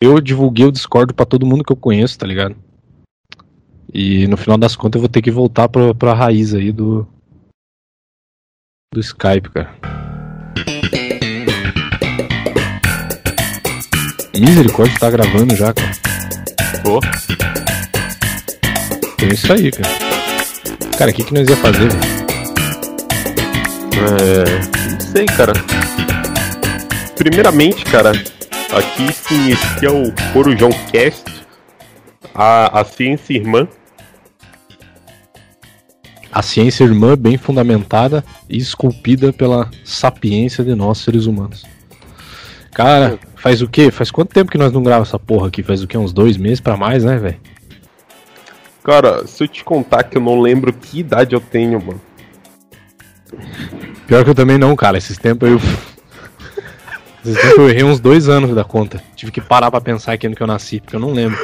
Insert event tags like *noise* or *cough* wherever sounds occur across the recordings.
eu divulguei o Discord pra todo mundo que eu conheço, tá ligado? E no final das contas eu vou ter que voltar pra, pra raiz aí do. Do Skype, cara. Misericórdia, tá gravando já, cara. Pô, É isso aí, cara. Cara, o que, que nós ia fazer, velho? é. Não sei, cara. Primeiramente, cara, aqui se inicia o Corujão Cast, a, a ciência irmã. A ciência irmã bem fundamentada e esculpida pela sapiência de nós, seres humanos. Cara, faz o quê? Faz quanto tempo que nós não gravamos essa porra aqui? Faz o quê? Uns dois meses pra mais, né, velho? Cara, se eu te contar que eu não lembro que idade eu tenho, mano. Pior que eu também não, cara. Esses tempos eu. Eu errei uns dois anos da conta. Tive que parar pra pensar aqui no que eu nasci, porque eu não lembro.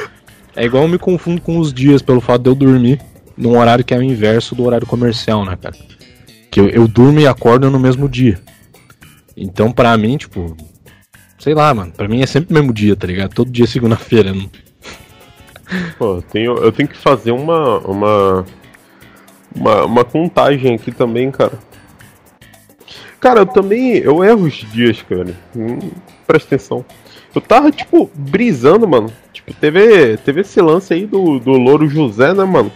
É igual eu me confundo com os dias pelo fato de eu dormir num horário que é o inverso do horário comercial, né, cara? Que eu, eu durmo e acordo no mesmo dia. Então, pra mim, tipo. Sei lá, mano. Pra mim é sempre o mesmo dia, tá ligado? Todo dia é segunda-feira. Não... Pô, eu tenho, eu tenho que fazer uma, uma, uma, uma contagem aqui também, cara. Cara, eu também, eu erro os dias, cara. Hum, presta atenção. Eu tava, tipo, brisando, mano. Tipo, teve, teve esse lance aí do, do Louro José, né, mano?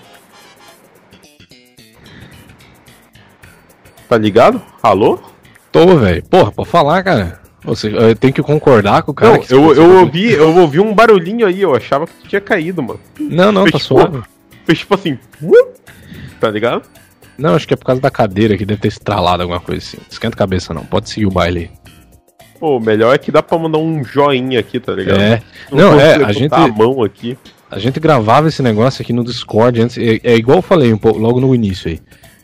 Tá ligado? Alô? Tô, velho. Porra, pode falar, cara. Você, eu tenho que concordar com o cara. Não, eu, você- eu, ouvi, eu ouvi um barulhinho aí, eu achava que tinha caído, mano. Não, não, tá Fez, suave. Fez tipo assim, tá ligado? Não, acho que é por causa da cadeira que deve ter estralado alguma coisa assim. Esquenta a cabeça não, pode seguir o baile aí. Pô, o melhor é que dá pra mandar um joinha aqui, tá ligado? É. Não, é, a gente, a mão aqui. a gente gravava esse negócio aqui no Discord antes. É, é igual eu falei um pouco, logo no início aí.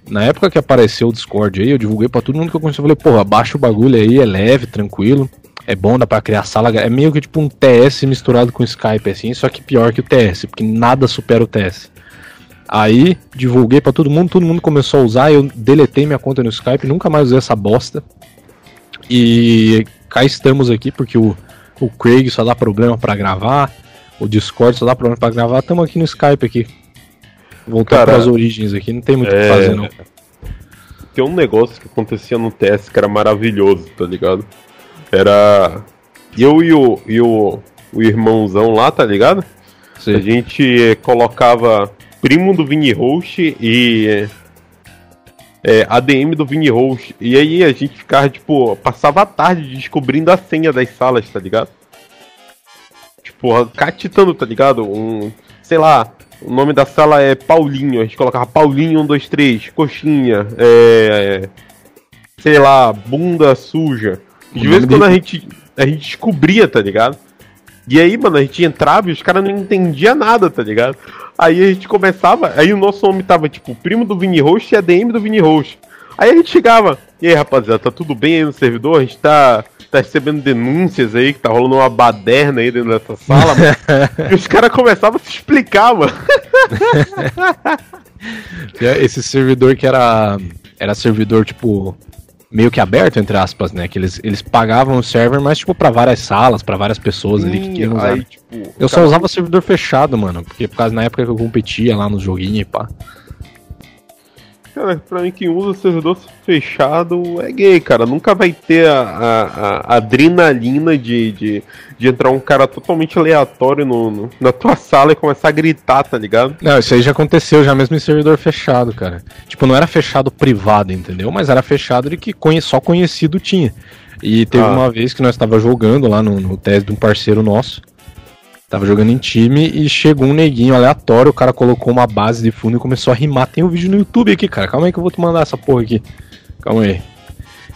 Na época que apareceu o Discord aí, eu divulguei pra todo mundo que eu conheci. Eu falei, porra, baixa o bagulho aí, é leve, tranquilo. É bom, dá pra criar sala. É meio que tipo um TS misturado com Skype, assim, só que pior que o TS, porque nada supera o TS. Aí, divulguei pra todo mundo, todo mundo começou a usar, eu deletei minha conta no Skype, nunca mais usei essa bosta. E cá estamos aqui, porque o, o Craig só dá problema pra gravar, o Discord só dá problema pra gravar, estamos aqui no Skype aqui. Voltando Cara, pras origens aqui, não tem muito o é- que fazer não. Tem um negócio que acontecia no TS que era maravilhoso, tá ligado? Era. Eu e o, e o, o irmãozão lá, tá ligado? A Sei. gente colocava primo do Vini Host e. É, ADM do Vini Host. E aí a gente ficava, tipo, passava a tarde descobrindo a senha das salas, tá ligado? Tipo, catitando, tá ligado? Um. Sei lá, o nome da sala é Paulinho. A gente colocava Paulinho 1, 2, 3, coxinha, é. Sei lá, bunda suja. De vez em quando a gente, a gente descobria, tá ligado? E aí, mano, a gente entrava e os caras não entendiam nada, tá ligado? Aí a gente começava, aí o nosso nome tava tipo primo do Vini Host e ADM do Vini Host. Aí a gente chegava, e aí rapaziada, tá tudo bem aí no servidor? A gente tá, tá recebendo denúncias aí, que tá rolando uma baderna aí dentro dessa sala, mano. *laughs* E os caras começavam a se explicar, mano. *laughs* Esse servidor que era era servidor tipo meio que aberto entre aspas, né? Que eles, eles pagavam o server, mas tipo para várias salas, pra várias pessoas ali que queriam usar. aí, tipo, Eu só usava servidor fechado, mano, porque por causa na época que eu competia lá nos joguinhos e pá. Cara, pra mim quem usa servidor fechado é gay, cara. Nunca vai ter a, a- a adrenalina de, de, de entrar um cara totalmente aleatório no, no- na tua sala e começar a gritar, tá ligado? Não, isso aí já aconteceu já mesmo em servidor fechado, cara. Tipo, não era fechado privado, entendeu? Mas era fechado de que só conhecido tinha. E teve Ah. uma vez que nós tava jogando lá no, no teste de um parceiro nosso. Tava jogando em time e chegou um neguinho aleatório, o cara colocou uma base de fundo e começou a rimar. Tem um vídeo no YouTube aqui, cara. Calma aí que eu vou te mandar essa porra aqui. Calma aí.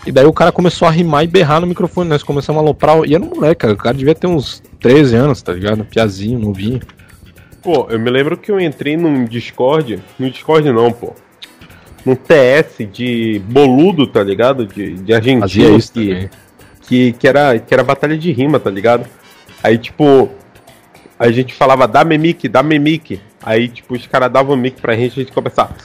E daí o cara começou a rimar e berrar no microfone. Nós começamos a aloprar. E era um moleque, cara. O cara devia ter uns 13 anos, tá ligado? Piazinho, novinho. Pô, eu me lembro que eu entrei num Discord. No Discord não, pô. Num TS de boludo, tá ligado? De, de argentino que, que, que, era, que era batalha de rima, tá ligado? Aí, tipo, a gente falava dá mic, dá mic. Aí, tipo, os caras davam mic pra gente, a gente começava.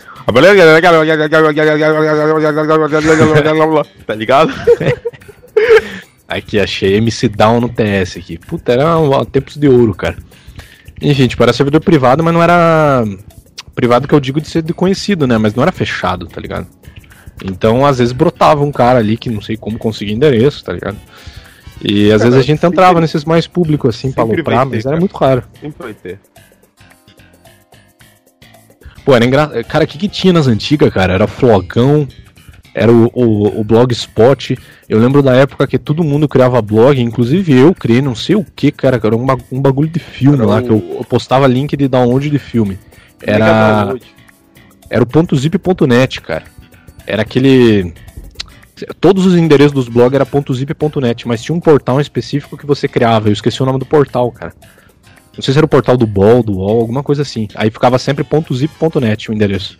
*laughs* Tá ligado? *laughs* Aqui, achei MC Down no TS aqui. Puta, era um, tempos de ouro, cara. Enfim, tipo, era servidor privado, mas não era. Privado que eu digo de ser conhecido, né? Mas não era fechado, tá ligado? Então, às vezes brotava um cara ali que não sei como conseguir endereço, tá ligado? E às cara, vezes a gente entrava nesses mais públicos assim pra lucrar, mas era muito raro. Sempre vai ter. Pô, era engraçado. Cara, o que, que tinha nas antigas, cara? Era flogão, era o, o, o Blogspot. Eu lembro da época que todo mundo criava blog, inclusive eu criei não sei o que, cara, era um, um bagulho de filme era lá, o... que eu, eu, postava link de download de filme. Era. Era o ponto .zip.net, cara. Era aquele. Todos os endereços dos blogs era .zip.net, mas tinha um portal específico que você criava. Eu esqueci o nome do portal, cara. Não sei se era o portal do Ball, do UOL, alguma coisa assim. Aí ficava sempre .zip.net o endereço.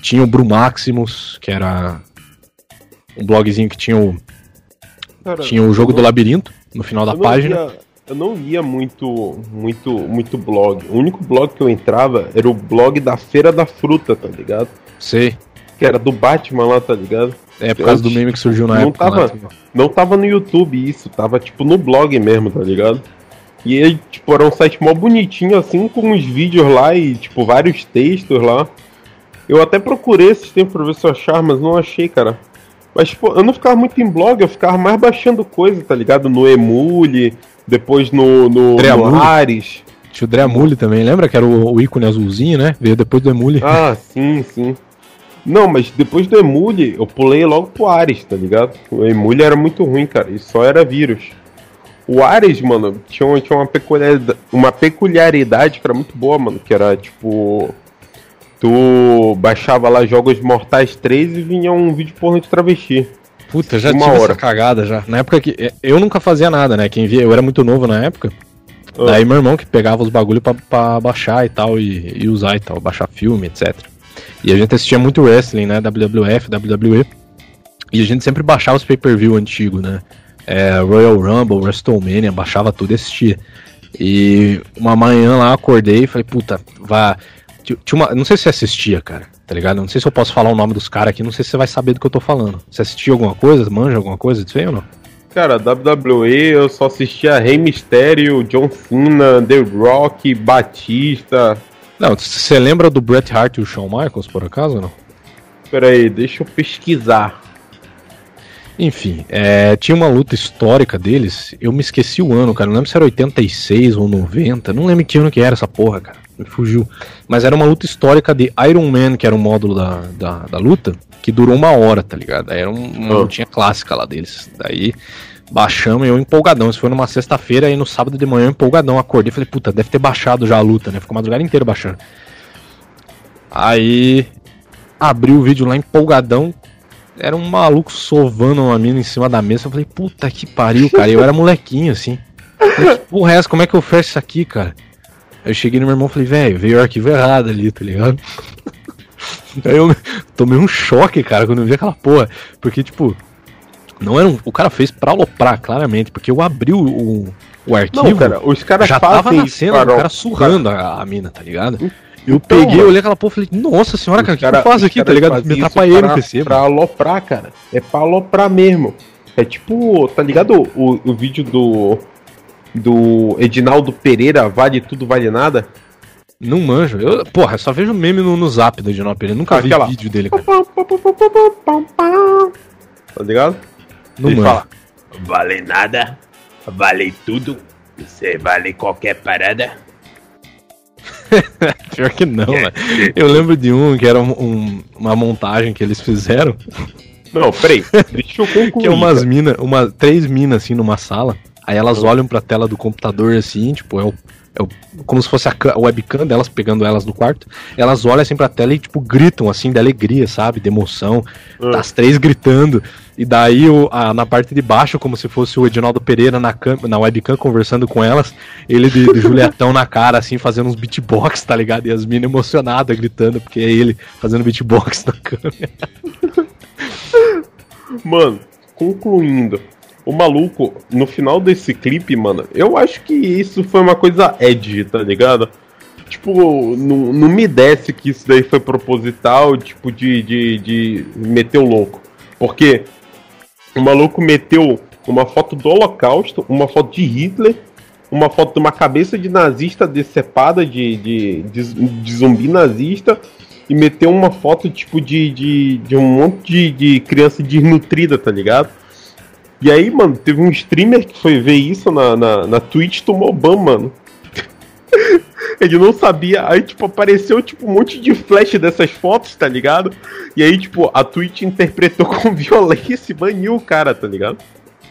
Tinha o Brumaximus, que era um blogzinho que tinha o. Cara, tinha o jogo não, do labirinto no final da página. Via, eu não via muito, muito, muito blog. O único blog que eu entrava era o blog da Feira da Fruta, tá ligado? Sei. Que era do Batman lá, tá ligado? É, por causa do meme que surgiu na não época. Tava, lá, não tava no YouTube isso, tava tipo no blog mesmo, tá ligado? E ele, tipo, era um site mó bonitinho, assim, com uns vídeos lá e, tipo, vários textos lá. Eu até procurei esses tempos pra ver se eu achar, mas não achei, cara. Mas, tipo, eu não ficava muito em blog, eu ficava mais baixando coisa, tá ligado? No Emule, depois no, no, no Ares. Tinha o Dreamule também, lembra que era o, o, ícone azulzinho, né? Veio depois do Emule. Ah, sim, sim. Não, mas depois do Emule, eu pulei logo pro Ares, tá ligado? O Emule era muito ruim, cara, e só era vírus. O Ares, mano, tinha, tinha uma, peculiaridade, uma peculiaridade que era muito boa, mano, que era tipo. Tu baixava lá Jogos Mortais 3 e vinha um vídeo porno de travesti. Puta, já tinha hora. essa cagada já. Na época que. Eu nunca fazia nada, né? Quem via, eu era muito novo na época. Ah. Daí meu irmão que pegava os bagulho pra, pra baixar e tal, e, e, usar e tal, baixar filme, etc. E a gente assistia muito wrestling, né? WWF, WWE. E a gente sempre baixava os pay-per-view antigo, né? é, Royal Rumble, WrestleMania, baixava tudo e assistia. E uma manhã lá acordei e falei, puta, vá. Tinha uma, não sei se você assistia, cara, tá ligado? Não sei se eu posso falar o nome dos caras aqui, não sei se você vai saber do que eu tô falando. Você assistia alguma coisa, manja alguma coisa disso aí ou não? Cara, WWE eu só assistia Rey Mysterio, John Cena, The Rock, Batista. Não, você lembra do Bret Hart e o Shawn Michaels, por acaso ou não? Pera aí, deixa eu pesquisar. Enfim, é, tinha uma luta histórica deles. Eu me esqueci o ano, cara. Não lembro se era 86 ou 90. Não lembro que ano que era essa porra, cara. Me fugiu. Mas era uma luta histórica de Iron Man, que era o módulo da, da, da luta, que durou uma hora, tá ligado? Era uma oh. lutinha clássica lá deles. Daí baixamos e eu empolgadão. Isso foi numa sexta-feira e no sábado de manhã empolgadão. Acordei e falei, puta, deve ter baixado já a luta, né? Ficou a madrugada inteira baixando. Aí abri o vídeo lá empolgadão, era um maluco sovando uma mina em cima da mesa. Eu falei, puta que pariu, cara. Eu era *laughs* molequinho, assim. Porra, essa, como é que eu fecho isso aqui, cara? Eu cheguei no meu irmão e falei, velho, veio o arquivo errado ali, tá ligado? *laughs* Aí eu *laughs* tomei um choque, cara, quando eu vi aquela porra. Porque, tipo, não era um, o cara fez pra aloprar, claramente, porque eu abri o, o, o arquivo. Não, cara, os caras já tava nascendo, o cara surrando a, a mina, tá ligado? Eu então, peguei, mano, olhei aquela porra e falei, nossa senhora, cara, o que, cara, eu faço aqui, tá ligado? Me atrapalhei no PC. Pra aloprar, cara. É pra aloprar mesmo. É tipo, tá ligado o, o vídeo do. Do Edinaldo Pereira, vale tudo, vale nada? Não manjo. Eu, porra, só vejo meme no, no zap do Edinaldo Pereira. Nunca Aquela... vi vídeo dele, cara. Tá ligado? Não Ele fala. Vale nada, vale tudo, você vale qualquer parada. *laughs* Pior que não, né? Eu lembro de um que era um, uma montagem que eles fizeram. Não, peraí, deixa eu concluir. que é umas minas, uma, três minas assim numa sala. Aí elas uhum. olham pra tela do computador assim, tipo, é o é como se fosse a, webcam delas pegando elas no quarto. Elas olham assim pra tela e, tipo, gritam assim, de alegria, sabe? De emoção. Uhum. As três gritando. E daí, o, a, na parte de baixo, como se fosse o Edinaldo Pereira na, cam, na webcam conversando com elas, ele de, de *laughs* Julietão na cara, assim, fazendo uns beatbox, tá ligado? E as minas emocionadas gritando, porque é ele fazendo beatbox na câmera. *laughs* Mano, concluindo, o maluco, no final desse clipe, mano, eu acho que isso foi uma coisa edgy, tá ligado? Tipo, não, não me desce que isso daí foi proposital, tipo, de, de, de meter o louco. Porque o maluco meteu uma foto do Holocausto, uma foto de Hitler, uma foto de uma cabeça de nazista decepada de, de, de, de zumbi nazista e meteu uma foto tipo de, de, de um monte de, de criança desnutrida, tá ligado? E aí, mano, teve um streamer que foi ver isso na, na, na Twitch tomou ban, mano. *laughs* Ele não sabia, aí tipo apareceu tipo um monte de flash dessas fotos, tá ligado? E aí tipo a Twitch interpretou *laughs* com violência e baniu o cara, tá ligado?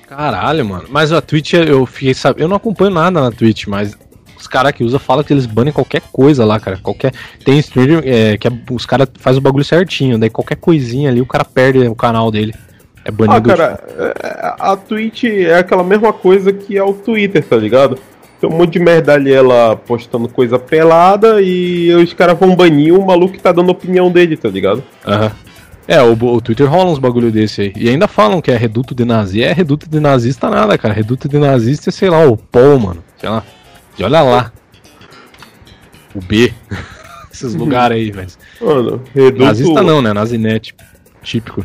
Caralho, mano. Mas a Twitch eu fiquei sabendo, eu não acompanho nada na Twitch, mas os caras que usam falam que eles banem qualquer coisa lá, cara. Qualquer tem streamer é, que é, os caras faz o bagulho certinho, daí qualquer coisinha ali o cara perde o canal dele. É banido. Ah, cara, é, a Twitch é aquela mesma coisa que é o Twitter, tá ligado? Tem um monte de merda ali ela postando coisa pelada e os caras vão banir o maluco que tá dando opinião dele, tá ligado? Aham. É, o, o, Twitter rola uns bagulho desse aí. E ainda falam que é reduto de nazi. É reduto de nazista nada, cara. Reduto de nazista é, sei lá, o Paul, mano. Sei lá. E olha lá. O B. *laughs* Esses *laughs* lugares aí, velho. Mano, reduto... Nazista não, né? Nazinet. Típico.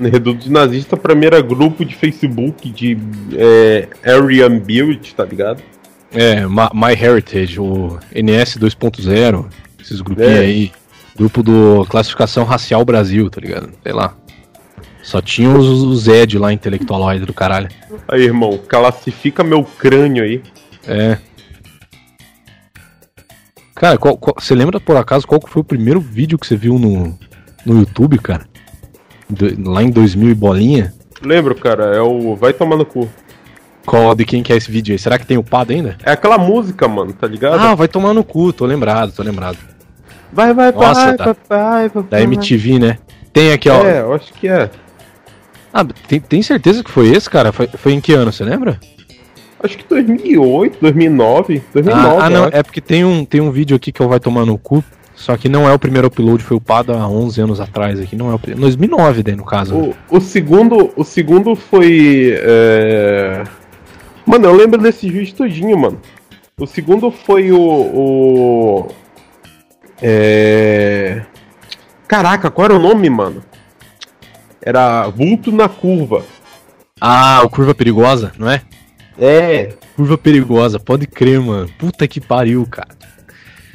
*laughs* Reduto de nazista pra mim era grupo de Facebook de é, Area Build, tá ligado? É, My Heritage, o NS 2.0, esses grupinhos é. aí. Grupo do Classificação Racial Brasil, tá ligado? Sei lá. Só tinha os, os Ed lá, intelectualoide do caralho. Aí, irmão, classifica meu crânio aí. É. Cara, você lembra por acaso qual foi o primeiro vídeo que você viu no, no YouTube, cara? Do, lá em 2000 e bolinha? Lembro, cara, é o Vai Tomar no Cu. Qual, de quem que é esse vídeo aí? Será que tem o pado ainda? É aquela música, mano, tá ligado? Ah, Vai Tomar no Cu, tô lembrado, tô lembrado. Vai, vai, Nossa, vai, tá. papai, papai. Da MTV, né? Tem aqui, ó. É, eu acho que é. Ah, tem, tem certeza que foi esse, cara? Foi, foi em que ano, você lembra? Acho que 2008, 2009, 2009. Ah, ah não, é porque tem um, tem um vídeo aqui que eu vai tomar no cu. Só que não é o primeiro upload, foi upado há 11 anos atrás aqui. Não é o primeiro. 2009, daí, no caso. né? O, o segundo, o segundo foi. é, Mano, eu lembro desse vídeo todinho, mano. O segundo foi o. o... É... Caraca, qual era o nome, mano? Era Vulto na Curva. Ah, o Curva Perigosa, não é? É, Curva Perigosa, pode crer, mano. Puta que pariu, cara.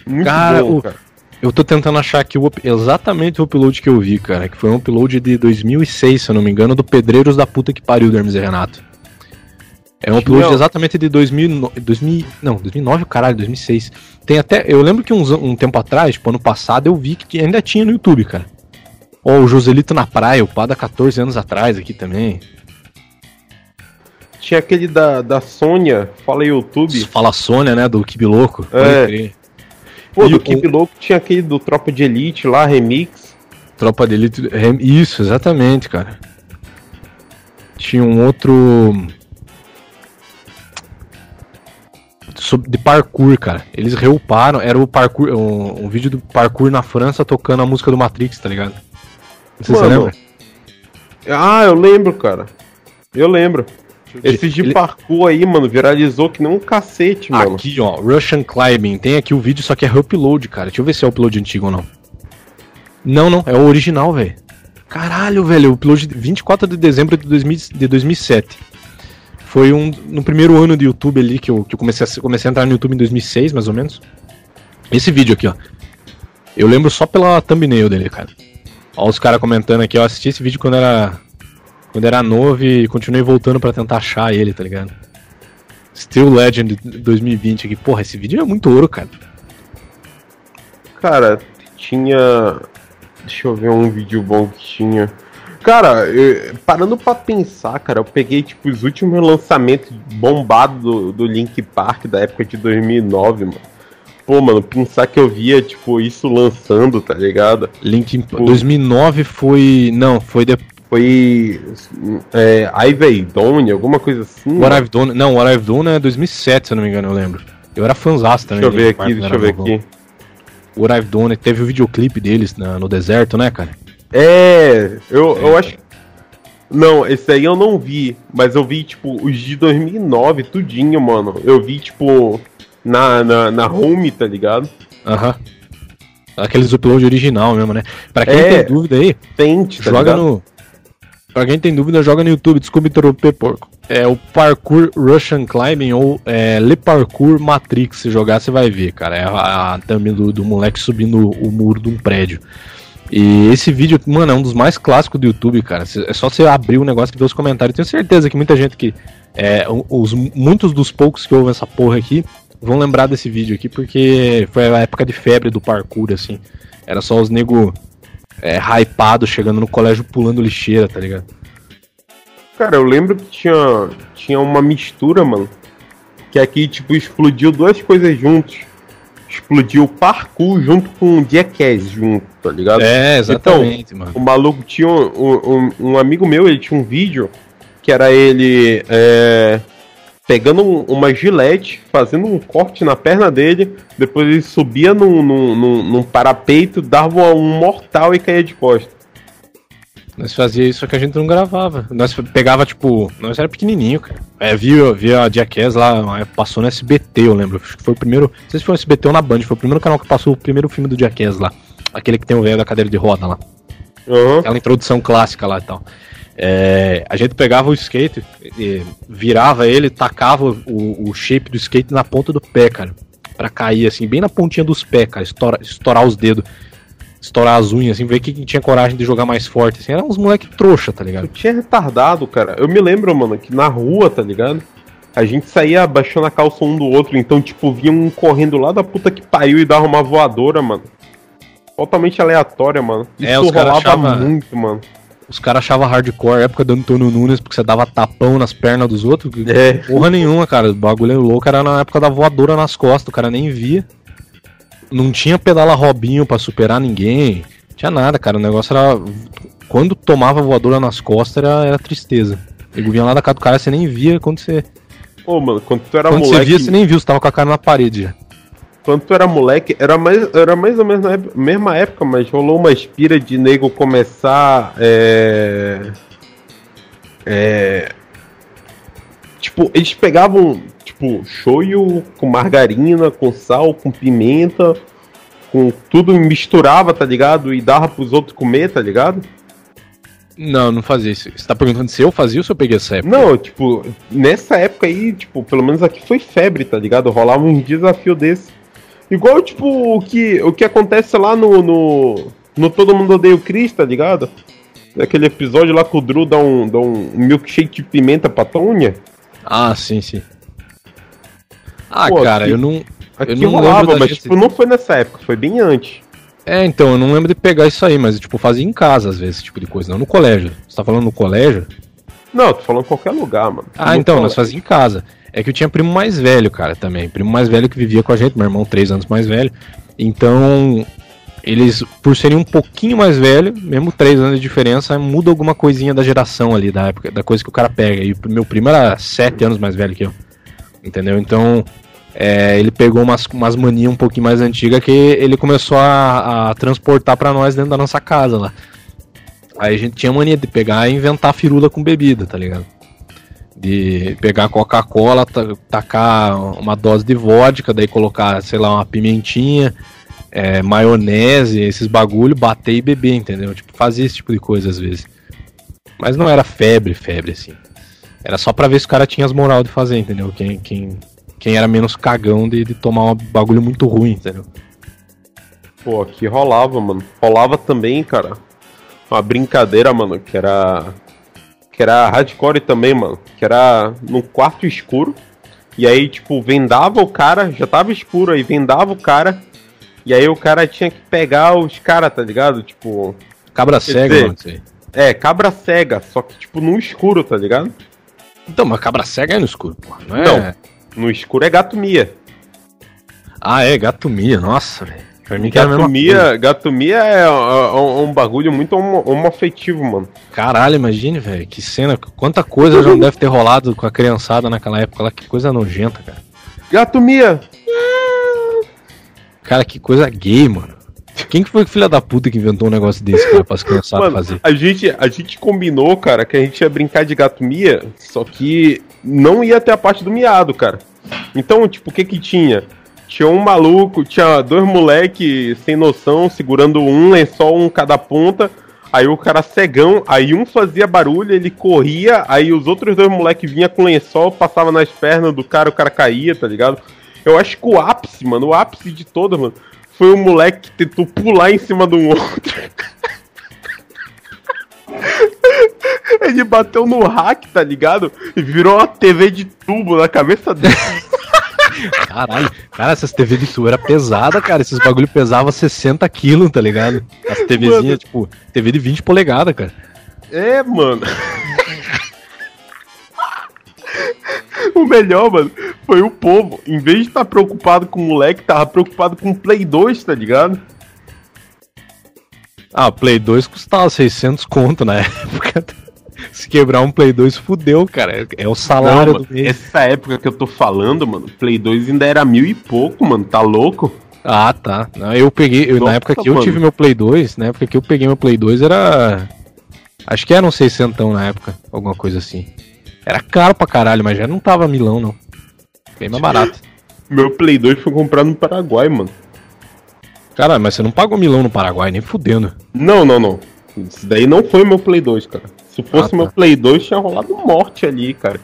muito Cara, bom, o- cara. Eu tô tentando achar aqui o, exatamente o upload que eu vi, cara. Que foi um upload de 2006, se eu não me engano, do Pedreiros da Puta que Pariu do Hermes e Renato. É um upload exatamente de 2000, 2000. Não, 2009, caralho, 2006. Tem até. Eu lembro que uns, um tempo atrás, tipo, ano passado, eu vi que ainda tinha no YouTube, cara. Ó, o Joselito na praia, o Pada 14 anos atrás aqui também. Tinha aquele da, da Sônia, fala YouTube. Fala Sônia, né, do Kibi Louco. pode É. Pô, E do o- Keep Louco tinha aquele do Tropa de Elite lá, Remix. Tropa de Elite. Rem- Isso, exatamente, cara. Tinha um outro. De parkour, cara. Eles reuparam. Era o parkour. Um, um vídeo do parkour na França tocando a música do Matrix, tá ligado? Não sei se você lembra. Ah, eu lembro, cara. Eu lembro. Esse de Ele- parkour aí, mano, viralizou que nem um cacete, mano. Aqui, ó, Russian Climbing. Tem aqui o vídeo, só que é upload, cara. Deixa eu ver se é o upload antigo ou não. Não, não, é o original, velho. Caralho, velho, o upload de 24 de dezembro de, 2000, de 2007. Foi um no primeiro ano de YouTube ali que eu, que eu comecei, a, comecei a entrar no YouTube em 2006, mais ou menos. Esse vídeo aqui, ó. Eu lembro só pela thumbnail dele, cara. Ó, os caras comentando aqui, eu assisti esse vídeo quando era quando era novo e continuei voltando pra tentar achar ele, tá ligado? Still Legend 2020 aqui. Porra, esse vídeo é muito ouro, cara. Cara, tinha. Deixa eu ver um vídeo bom que tinha. Cara, eu- parando pra pensar, cara, eu peguei tipo os últimos lançamentos bombados do, do Link Park da época de 2009, mano. Pô, mano, pensar que eu via, tipo, isso lançando, tá ligado? Linkin Pô. 2009 foi. Não, foi de... Foi. É, Ivy Dawn, alguma coisa assim. What? I've Done. Não, What I've Done é 2007, se eu não me engano, eu lembro. Eu era fãzaço também. Deixa eu ver aqui, deixa eu ver aqui. What I've Done, teve o videoclipe deles na- no deserto, né, cara? É, eu, eu acho. Não, esse aí eu não vi, mas eu vi, tipo, os de 2009, tudinho, mano. Eu vi, tipo, na, na, na home, tá ligado? Aham. Aqueles upload original mesmo, né? Pra quem É. tem dúvida aí, Pente, tá joga ligado? no. Pra quem tem dúvida, joga no YouTube, desculpe interromper, porco. É o Parkour Russian Climbing ou é, Le Parkour Matrix. Se jogar, você vai ver, cara. É a, a thumb do, do moleque subindo o muro de um prédio. E esse vídeo, mano, é um dos mais clássicos do YouTube, cara. É só você abrir o negócio e ver os comentários. Tenho certeza que muita gente que. É, os, muitos dos poucos que ouvem essa porra aqui vão lembrar desse vídeo aqui, porque foi a época de febre do parkour, assim. Era só os nego é, hypado chegando no colégio pulando lixeira, tá ligado? Cara, eu lembro que tinha, tinha uma mistura, mano. Que aqui, tipo, explodiu duas coisas juntos. Explodiu o parkour junto com o Jackass junto, tá ligado? É, exatamente, então, mano. O maluco tinha um, um, um, amigo meu, ele tinha um vídeo que era ele é, pegando uma gilete, fazendo um corte na perna dele, depois ele subia num, num, num, num parapeito, dava um mortal e caía de costas. Nós fazia isso que a gente não gravava. Nós pegava, tipo, nós era pequenininho, cara. É, via, via a Jackass lá, passou no SBT, eu lembro. Acho que foi o primeiro. Não sei se foi no SBT ou na Band, foi o primeiro canal que passou o primeiro filme do Jackass lá. Aquele que tem o velho da cadeira de roda lá. Uhum. Aquela introdução clássica lá e tal. É, a gente pegava o skate, virava ele, tacava o, o, shape do skate na ponta do pé, cara. Pra cair, assim, bem na pontinha dos pés, cara. Estourar, estourar os dedos. Estourar as unhas, assim, ver quem tinha coragem de jogar mais forte. Assim, eram uns moleque trouxa, tá ligado? Eu tinha retardado, cara. Eu me lembro, mano, que na rua, tá ligado? A gente saía abaixando a calça um do outro, então, tipo, vinha um correndo lá da puta que pariu e dava uma voadora, mano. Totalmente aleatória, mano. É, Isso é, rolava achava... muito, mano. Os caras achavam hardcore, época do Antônio Nunes, porque você dava tapão nas pernas dos outros. É. Porra nenhuma, cara. O bagulho louco era na época da voadora nas costas, o cara nem via. Não tinha pedala Robinho para superar ninguém. Não tinha nada, cara. O negócio era. Quando tomava voadora nas costas era, era tristeza. Ele vinha lá da casa do cara, você nem via quando você. Ô, mano, quando tu era quando moleque. Quando você via, você nem viu, você tava com a cara na parede já quando tu era moleque, era mais, era mais ou menos na mesma época, mas rolou uma espira de nego começar. É, é, tipo, eles pegavam, tipo, shoyu com margarina, com sal, com pimenta, com tudo misturava, tá ligado? E dava pros outros comer, tá ligado? Não, não fazia isso. Você tá perguntando se eu fazia ou se eu peguei essa época? Não, tipo, nessa época aí, tipo, pelo menos aqui foi febre, tá ligado? Rolava um desafio desse. Igual, tipo, o que, o que acontece lá no, no, no Todo Mundo Odeia o Chris, tá ligado? Aquele episódio lá que o Drew dá um, dá um milkshake de pimenta pra Tônia. Ah, sim, sim. Ah, Pô, cara, aqui, eu não. Aqui eu não rolava, mas gente... tipo, não foi nessa época, foi bem antes. É, então, eu não lembro de pegar isso aí, mas tipo, fazia em casa às vezes, esse tipo de coisa, não no colégio. Você tá falando no colégio? Não, tô falando em qualquer lugar, mano. Ah, no então, colégio. nós fazia em casa. É que eu tinha primo mais velho, cara, também. Primo mais velho que vivia com a gente, meu irmão, três anos mais velho. Então, eles, por serem um pouquinho mais velho, mesmo três anos de diferença, muda alguma coisinha da geração ali, da época, da coisa que o cara pega. E meu primo era sete anos mais velho que eu. Entendeu? Então, é, ele pegou umas, umas manias um pouquinho mais antigas que ele começou a, a transportar para nós dentro da nossa casa lá. Aí a gente tinha mania de pegar e inventar firula com bebida, tá ligado? De pegar Coca-Cola, tacar uma dose de vodka, daí colocar, sei lá, uma pimentinha, é, maionese, esses bagulho, bater e beber, entendeu? Tipo, fazia esse tipo de coisa às vezes. Mas não era febre, febre, assim. Era só pra ver se o cara tinha as moral de fazer, entendeu? Quem, quem, quem era menos cagão de, de tomar um bagulho muito ruim, entendeu? Pô, aqui rolava, mano. Rolava também, cara. Uma brincadeira, mano, que era que era hardcore também, mano. Que era num quarto escuro. E aí, tipo, vendava o cara, já tava escuro aí, vendava o cara. E aí o cara tinha que pegar os caras, tá ligado? Tipo. Cabra cega, dizer, mano. É, cabra cega, só que, tipo, no escuro, tá ligado? Então, mas cabra cega é no escuro, pô. Não, é... não no escuro é gato mia. Ah, é, gato mia, nossa, velho. Pra mim gatomia, gatomia é, é, um, um, bagulho muito homoafetivo, mano. Caralho, imagine, velho. Que cena. Quanta coisa já não deve ter rolado com a criançada naquela época lá. Que coisa nojenta, cara. Gatomia! Cara, que coisa gay, mano. Quem que foi o filho da puta que inventou um negócio desse, cara, pra as criançadas fazer? A gente, a gente combinou, cara, que a gente ia brincar de gatomia, só que não ia ter a parte do miado, cara. Então, tipo, o que que tinha? Tinha um maluco, tinha dois moleque sem noção, segurando um lençol, um cada ponta. Aí o cara cegão, aí um fazia barulho, ele corria, aí os outros dois moleques vinha com lençol, passava nas pernas do cara, o cara caía, tá ligado? Eu acho que o ápice, mano, o ápice de todo, mano, foi o moleque que tentou pular em cima do outro. *laughs* Ele bateu no hack, tá ligado? E virou uma TV de tubo na cabeça dele. Caralho, cara, essas TV de tubo era pesada, cara. Esses bagulho pesava 60 quilos, tá ligado? As TVzinhas, tipo, TV de 20 polegadas, cara. É, mano. o melhor, mano, foi o povo. Em vez de estar tá preocupado com o moleque, tava preocupado com o Play 2, tá ligado? Ah, o Play 2 custava 600 conto na época. *laughs* Se quebrar um Play 2, fudeu, cara. É o salário Não, do mês. Essa época que eu tô falando, mano, Play 2 ainda era mil e pouco, mano. Tá louco? Ah, tá. Não, eu peguei. Eu, Nossa, na época que eu mano. tive meu Play 2, na época que eu peguei meu Play 2 era. Acho que era um 600 na época, alguma coisa assim. Era caro pra caralho, mas já não tava milão, não. Bem mais barato. Meu Play 2 foi comprado no Paraguai, mano. Caralho, mas você não pagou milão no Paraguai, nem fudendo. Não, não, não. Isso daí não foi meu Play 2, cara. Se fosse Ah, tá. meu Play 2, tinha rolado morte ali, cara.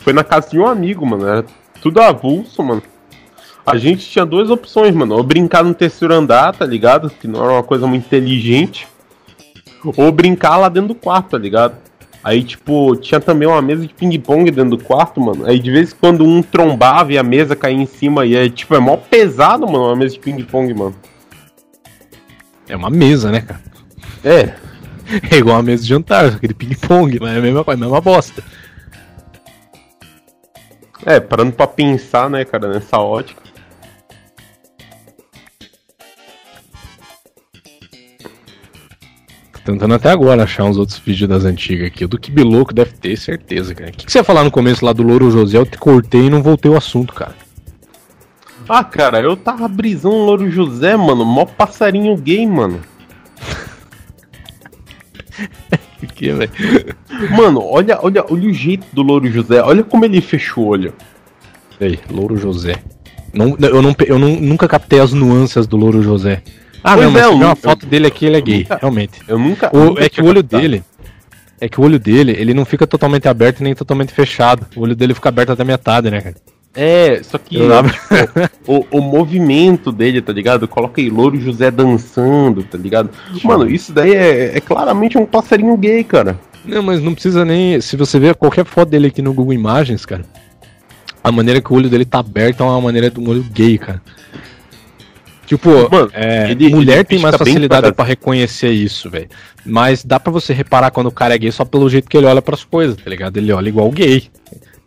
Foi na casa de um amigo, mano. Era tudo avulso, mano. A gente tinha duas opções, mano. Ou brincar no terceiro andar, tá ligado? Que não era uma coisa muito inteligente. Ou brincar lá dentro do quarto, tá ligado? Aí, tipo, tinha também uma mesa de ping-pong dentro do quarto, mano. Aí, de vez em quando, um trombava e a mesa caía em cima. E é, tipo, é mó pesado, mano, uma mesa de ping-pong, mano. É uma mesa, né, cara? É, *laughs* É igual uma mesa de jantar, aquele ping-pong, mas é a mesma coisa, a mesma bosta. É, parando pra pensar, né, cara, nessa ótica. Tô tentando até agora achar uns outros vídeos das antigas aqui. O do Kibiloco deve ter, certeza, cara. O que, que você ia falar no começo lá do Louro José? Eu te cortei e não voltei o assunto, cara. Ah, cara, eu tava brisando o Louro José, mano, mó passarinho gay, mano. *laughs* Que, velho? Mano, olha, olha, olha o jeito do Louro José, olha como ele fechou o olho. Aí, Louro José. Não, eu não, eu não- nunca captei as nuances do Louro José. Ah, Pois não, mas é, uma foto dele aqui, ele é gay, nunca- realmente. Eu nunca. O- nunca é que o olho captado. dele. É que o olho dele, ele não fica totalmente aberto nem totalmente fechado. O olho dele fica aberto até metade, né, cara? É, só que dava- o, o movimento dele, tá ligado? Coloca aí Louro José dançando, tá ligado? Mano, isso daí é, é claramente um passarinho gay, cara. Não, mas não precisa nem. Se você ver qualquer foto dele aqui no Google Imagens, cara, a maneira que o olho dele tá aberto é uma maneira de um olho gay, cara. Tipo, Mano, é, ele- mulher ele tem mais facilidade pra reconhecer isso, velho. Mas dá pra você reparar quando o cara é gay só pelo jeito que ele olha pras coisas, tá ligado? Ele olha igual gay.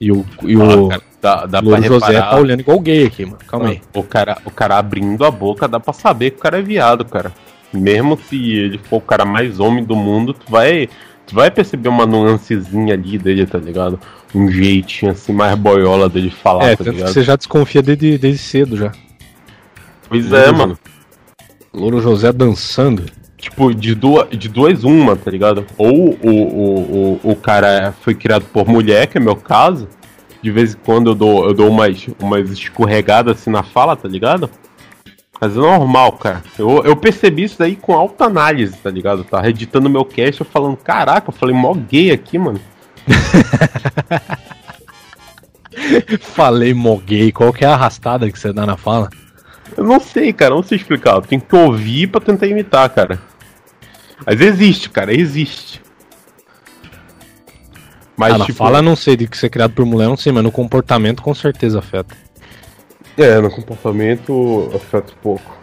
E o, e o Ah, cara, dá, dá pra Louro José tá olhando igual gay aqui, mano. Calma aí. O cara, o cara abrindo a boca, dá pra saber que o cara é viado, cara. Mesmo se ele for o cara mais homem do mundo, tu vai, tu vai perceber uma nuancezinha ali dele, tá ligado? Um jeitinho assim, mais boiola dele falar, é, tá ligado? você já desconfia desde, desde cedo já. Pois é, mano. Louro José dançando. Tipo, de duas, de duas uma, tá ligado? Ou o, o, o, o cara foi criado por mulher, que é meu caso. De vez em quando eu dou, eu dou umas, umas escorregadas assim na fala, tá ligado? Mas é normal, cara. Eu, eu percebi isso daí com alta análise, tá ligado? Tava editando meu cast, eu falando, caraca, eu falei mó gay aqui, mano. *laughs* Falei mó gay, qual que é a arrastada que você dá na fala? Eu não sei, cara, não sei explicar. Eu tenho que ouvir pra tentar imitar, cara. Mas existe, cara, existe. Mas, ah, na tipo, fala não sei de que ser criado por mulher, não sei, mas no comportamento com certeza afeta. É, no comportamento afeta pouco.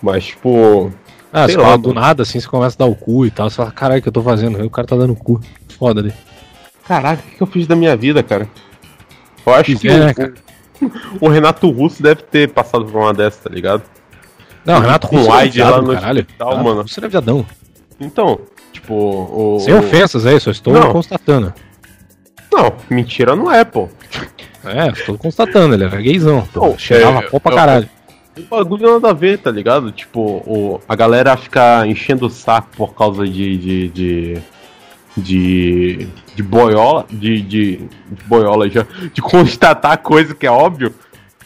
Mas, tipo. Ah, Sei você lá, fala do nada assim, você começa a dar o cu e tal, você fala, caralho, o que eu tô fazendo? Aí o cara tá dando o cu. Foda ali. Caraca, o que eu fiz da minha vida, cara? Eu acho que é, o- né, o, Renato Russo deve ter passado por uma dessas, tá ligado? Não, Renato Com Russo é viado, no caralho. hospital, Renato mano. Russo é viadão. Então, tipo, o. Sem o- ofensas, é isso, eu estou Não. constatando. Não, mentira não é, pô. É, estou constatando, ele era gaysão. pô. Cheirava é, pó pra eu- caralho. O bagulho nada a ver, tá ligado? Tipo, o, a galera fica enchendo o saco por causa de. de. de. de, de boiola. De, de, de boiola já. De *laughs* constatar coisa que é óbvio.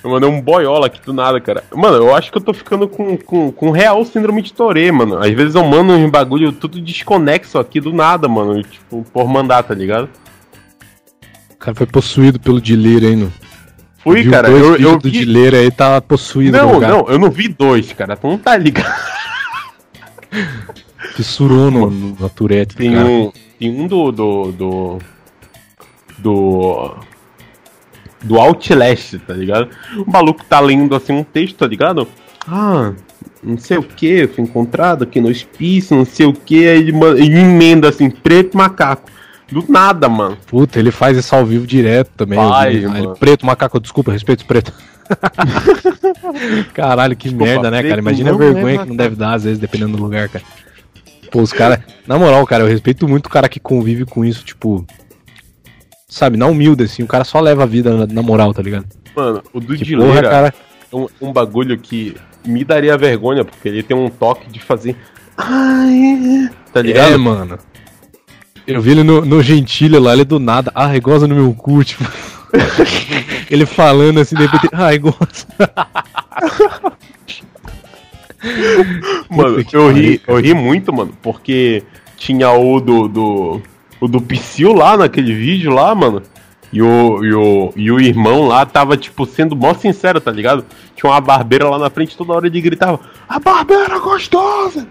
Eu mandei um boiola aqui do nada, cara. Mano, eu acho que eu tô ficando com, com, com real síndrome de Torê, mano. Às vezes eu mando uns bagulho tudo desconexo aqui do nada, mano. Tipo, por mandar, tá ligado? Cara foi possuído pelo Dileira aí, no. Fui, Viu cara. Eu, eu do vi... Dileira aí tá possuído. Não, não, eu não vi dois, cara. Tu não tá ligado. *laughs* Fissurou no, no, na Tourette Tem cara. um, tem um do, do. do. do. do Outlast, tá ligado? O maluco tá lendo assim um texto, tá ligado? Ah, não sei o que, foi encontrado aqui no hospício, não sei o que, aí ele, ele emenda assim, preto e macaco. Do nada, mano. Puta, ele faz isso ao vivo direto também. Faz, vi. Ele, preto, macaco, desculpa, respeito os preto. *laughs* Caralho, que Desculpa, merda, né, cara? Imagina a vergonha é que não deve dar, às vezes, dependendo do lugar, cara. Pô, os caras. Na moral, cara, eu respeito muito o cara que convive com isso, tipo. Sabe, na humilde, assim, o cara só leva a vida na, na moral, tá ligado? Mano, o do Dileira cara. é um, um bagulho que me daria vergonha, porque ele tem um toque de fazer. Ai, tá ligado? É, mano. Eu vi ele no, no Gentilha lá, ele do nada. Goza no meu cu, *laughs* tipo. ele falando assim, de repente. Ai, goza. Mano, eu ri, eu ri muito, mano, porque tinha o do. do o do Psyu lá naquele vídeo lá, mano. E o, e, o, e o irmão lá tava, tipo, sendo mó sincero, tá ligado? Tinha uma barbeira lá na frente, toda hora ele gritava: A barbeira gostosa!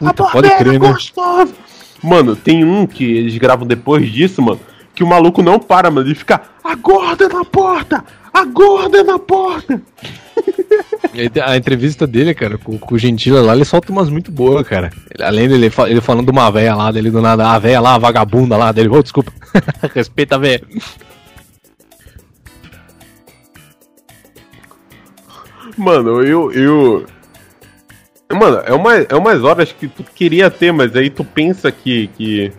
a Puta, pode barbeira crer, né? Mano, tem um que eles gravam depois disso, mano, que o maluco não para, mano. Ele fica: A gorda na porta! A gorda na porta! *laughs* A entrevista dele, cara, com, com o Gentila lá, ele solta umas muito boas, cara. Além dele ele falando de uma véia lá, dele do nada, a véia lá, a vagabunda lá, dele, ô, desculpa. *laughs* Respeita a véia. Mano, eu. eu... Mano, é, uma, é umas horas que tu queria ter, mas aí tu pensa que. que...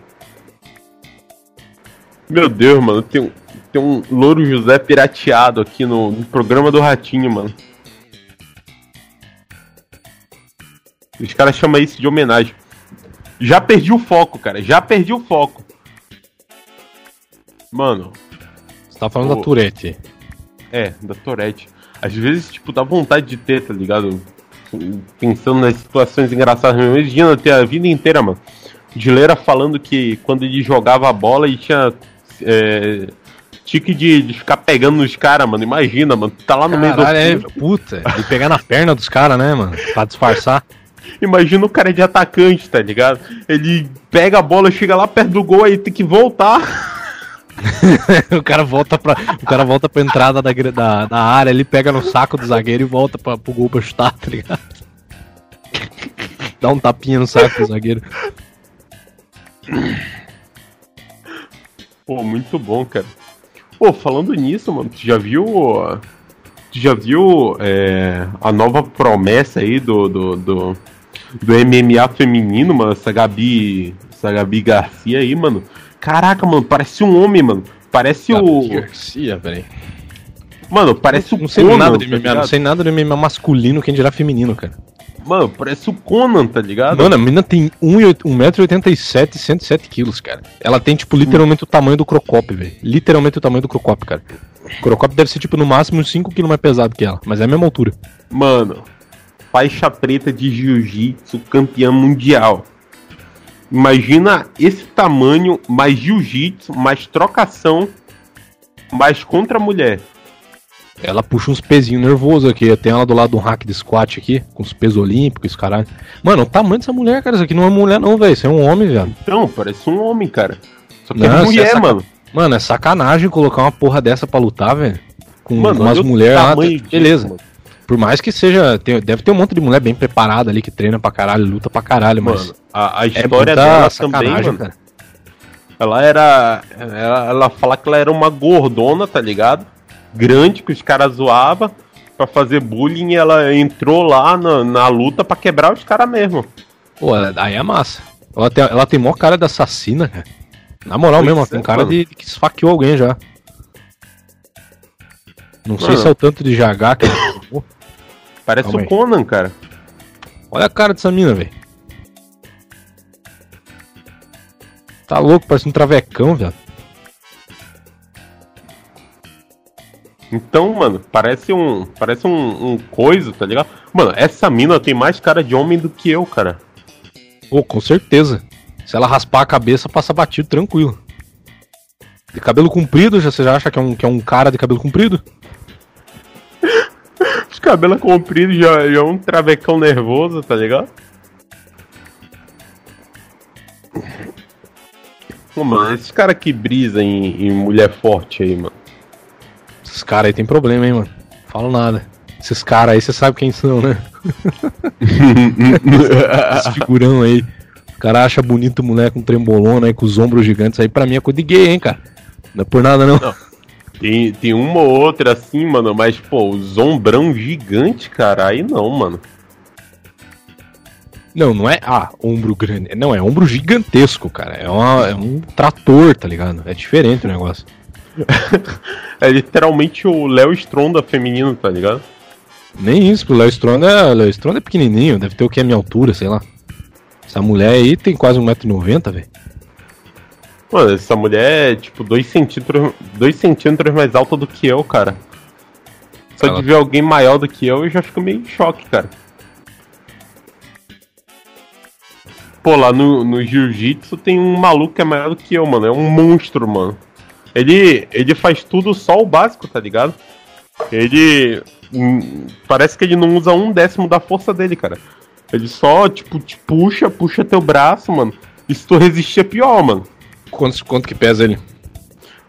Meu Deus, mano, tem, um- tem um Louro José pirateado aqui no, no programa do Ratinho, mano. Os caras chamam isso de homenagem. Já perdi o foco, cara. Já perdi o foco. Mano, Você tá falando da Tourette. é, da Tourette. Às vezes, tipo, dá vontade de ter, tá ligado? Pensando nas situações engraçadas mesmo. Imagina ter a vida inteira, mano. Dileira falando que quando ele jogava a bola e tinha. É, tique de, de ficar pegando nos caras, mano. Imagina, mano. Tá lá no meio do. Caralho, é, puta, ele pegar na perna dos caras, né, mano? Pra disfarçar. Imagina o cara de atacante, tá ligado? Ele pega a bola, chega lá perto do gol, aí tem que voltar. *laughs* o cara volta pra, o cara volta pra entrada da, da, da área, ele pega no saco do zagueiro e volta pra, pro gol pra chutar, tá ligado? Dá um tapinha no saco do zagueiro. Pô, muito bom, cara. Pô, falando nisso, mano, tu já viu. Tu já viu é, a nova promessa aí do, do, do, do MMA feminino, mano? Essa Gabi. Essa Gabi Garcia aí, mano. Caraca, mano, parece um homem, mano. Parece o. Garcia, velho. Mano, parece o Não sei Conan, nada de tá MMA, não ligado? sei nada de MMA masculino, quem dirá feminino, cara. Mano, parece o Conan, tá ligado? Mano, a menina tem 1,87m e 107 quilos, cara. Ela tem, tipo, literalmente o tamanho do Crocop, velho. Literalmente o tamanho do Crocop, cara. O Crocop deve ser, tipo, no máximo uns 5kg mais pesado que ela, mas é a mesma altura. Mano, faixa preta de jiu-jitsu, campeã mundial. Imagina esse tamanho, mais jiu-jitsu, mais trocação, mais contra a mulher. Ela puxa uns pezinhos nervosos aqui. Tem ela do lado do hack de squat aqui, com os pesos olímpicos, caralho. Mano, o tamanho dessa mulher, cara, isso aqui não é mulher, não, velho. Isso é um homem, velho. Então, parece um homem, cara. Só que Não, é você é mulher, saca- mano. Mano, é sacanagem colocar uma porra dessa pra lutar, velho. Com Mano, umas mulheres lá. disso, Beleza. mano. Por mais que seja. tem- deve ter um monte de mulher bem preparada ali que treina pra caralho, luta pra caralho, mas. Mano, a, a é história muita dela também, mano. cara. Ela era. Ela, ela fala que ela era uma gordona, tá ligado? Grande, que os caras zoavam pra fazer bullying e ela entrou lá na, na luta pra quebrar os caras mesmo. Pô, aí é massa. Ela tem, ela tem maior cara de assassina, cara. Na moral Pois mesmo, ela é, tem cara de, de que esfaqueou alguém já. Não sei Mano. se é o tanto de jagar que ela. Parece Calma o aí. Conan, cara. Olha a cara dessa mina, velho. Tá louco, parece um travecão, velho. Então, mano, parece um. Parece um, um coisa, tá ligado? Mano, essa mina tem mais cara de homem do que eu, cara. Pô, com certeza. Se ela raspar a cabeça, passa batido tranquilo. De cabelo comprido, já, você já acha que é um, que é um cara de cabelo comprido? Os cabelos compridos já, já é um travecão nervoso, tá ligado? Pô, mano, esses caras que brisa em, em mulher forte aí, mano. Esses caras aí tem problema, hein, mano. Falo nada. Esses caras aí, você sabe quem são, né? *laughs* Esse figurão aí. O cara acha bonito mulher com trembolona aí, com os ombros gigantes aí. Pra mim é coisa de gay, hein, cara. Não é por nada, não. não. Tem, tem uma ou outra assim, mano, mas, pô, os ombrão gigante, cara, aí não, mano. Não, não é, ah, ombro grande. Não, é ombro gigantesco, cara. É, uma, é um trator, tá ligado? É diferente o negócio. *laughs* é literalmente o Léo Stronda feminino, tá ligado? Nem isso, o Léo Stronda, é, Léo Stronda é pequenininho, deve ter o que a minha altura, sei lá. Essa mulher aí tem quase 1,90m, velho. Mano, essa mulher é tipo 2 centímetros, dois centímetros mais alta do que eu, cara. Só Ela... de ver alguém maior do que eu, eu já fico meio em choque, cara. Pô, lá no, no jiu-jitsu tem um maluco que é maior do que eu, mano. É um monstro, mano. Ele, ele faz tudo só o básico, tá ligado? Ele. Hum, parece que ele não usa um décimo da força dele, cara. Ele só, tipo, te puxa, puxa teu braço, mano. E se tu resistir é pior, mano. Quanto, quanto que pesa ele?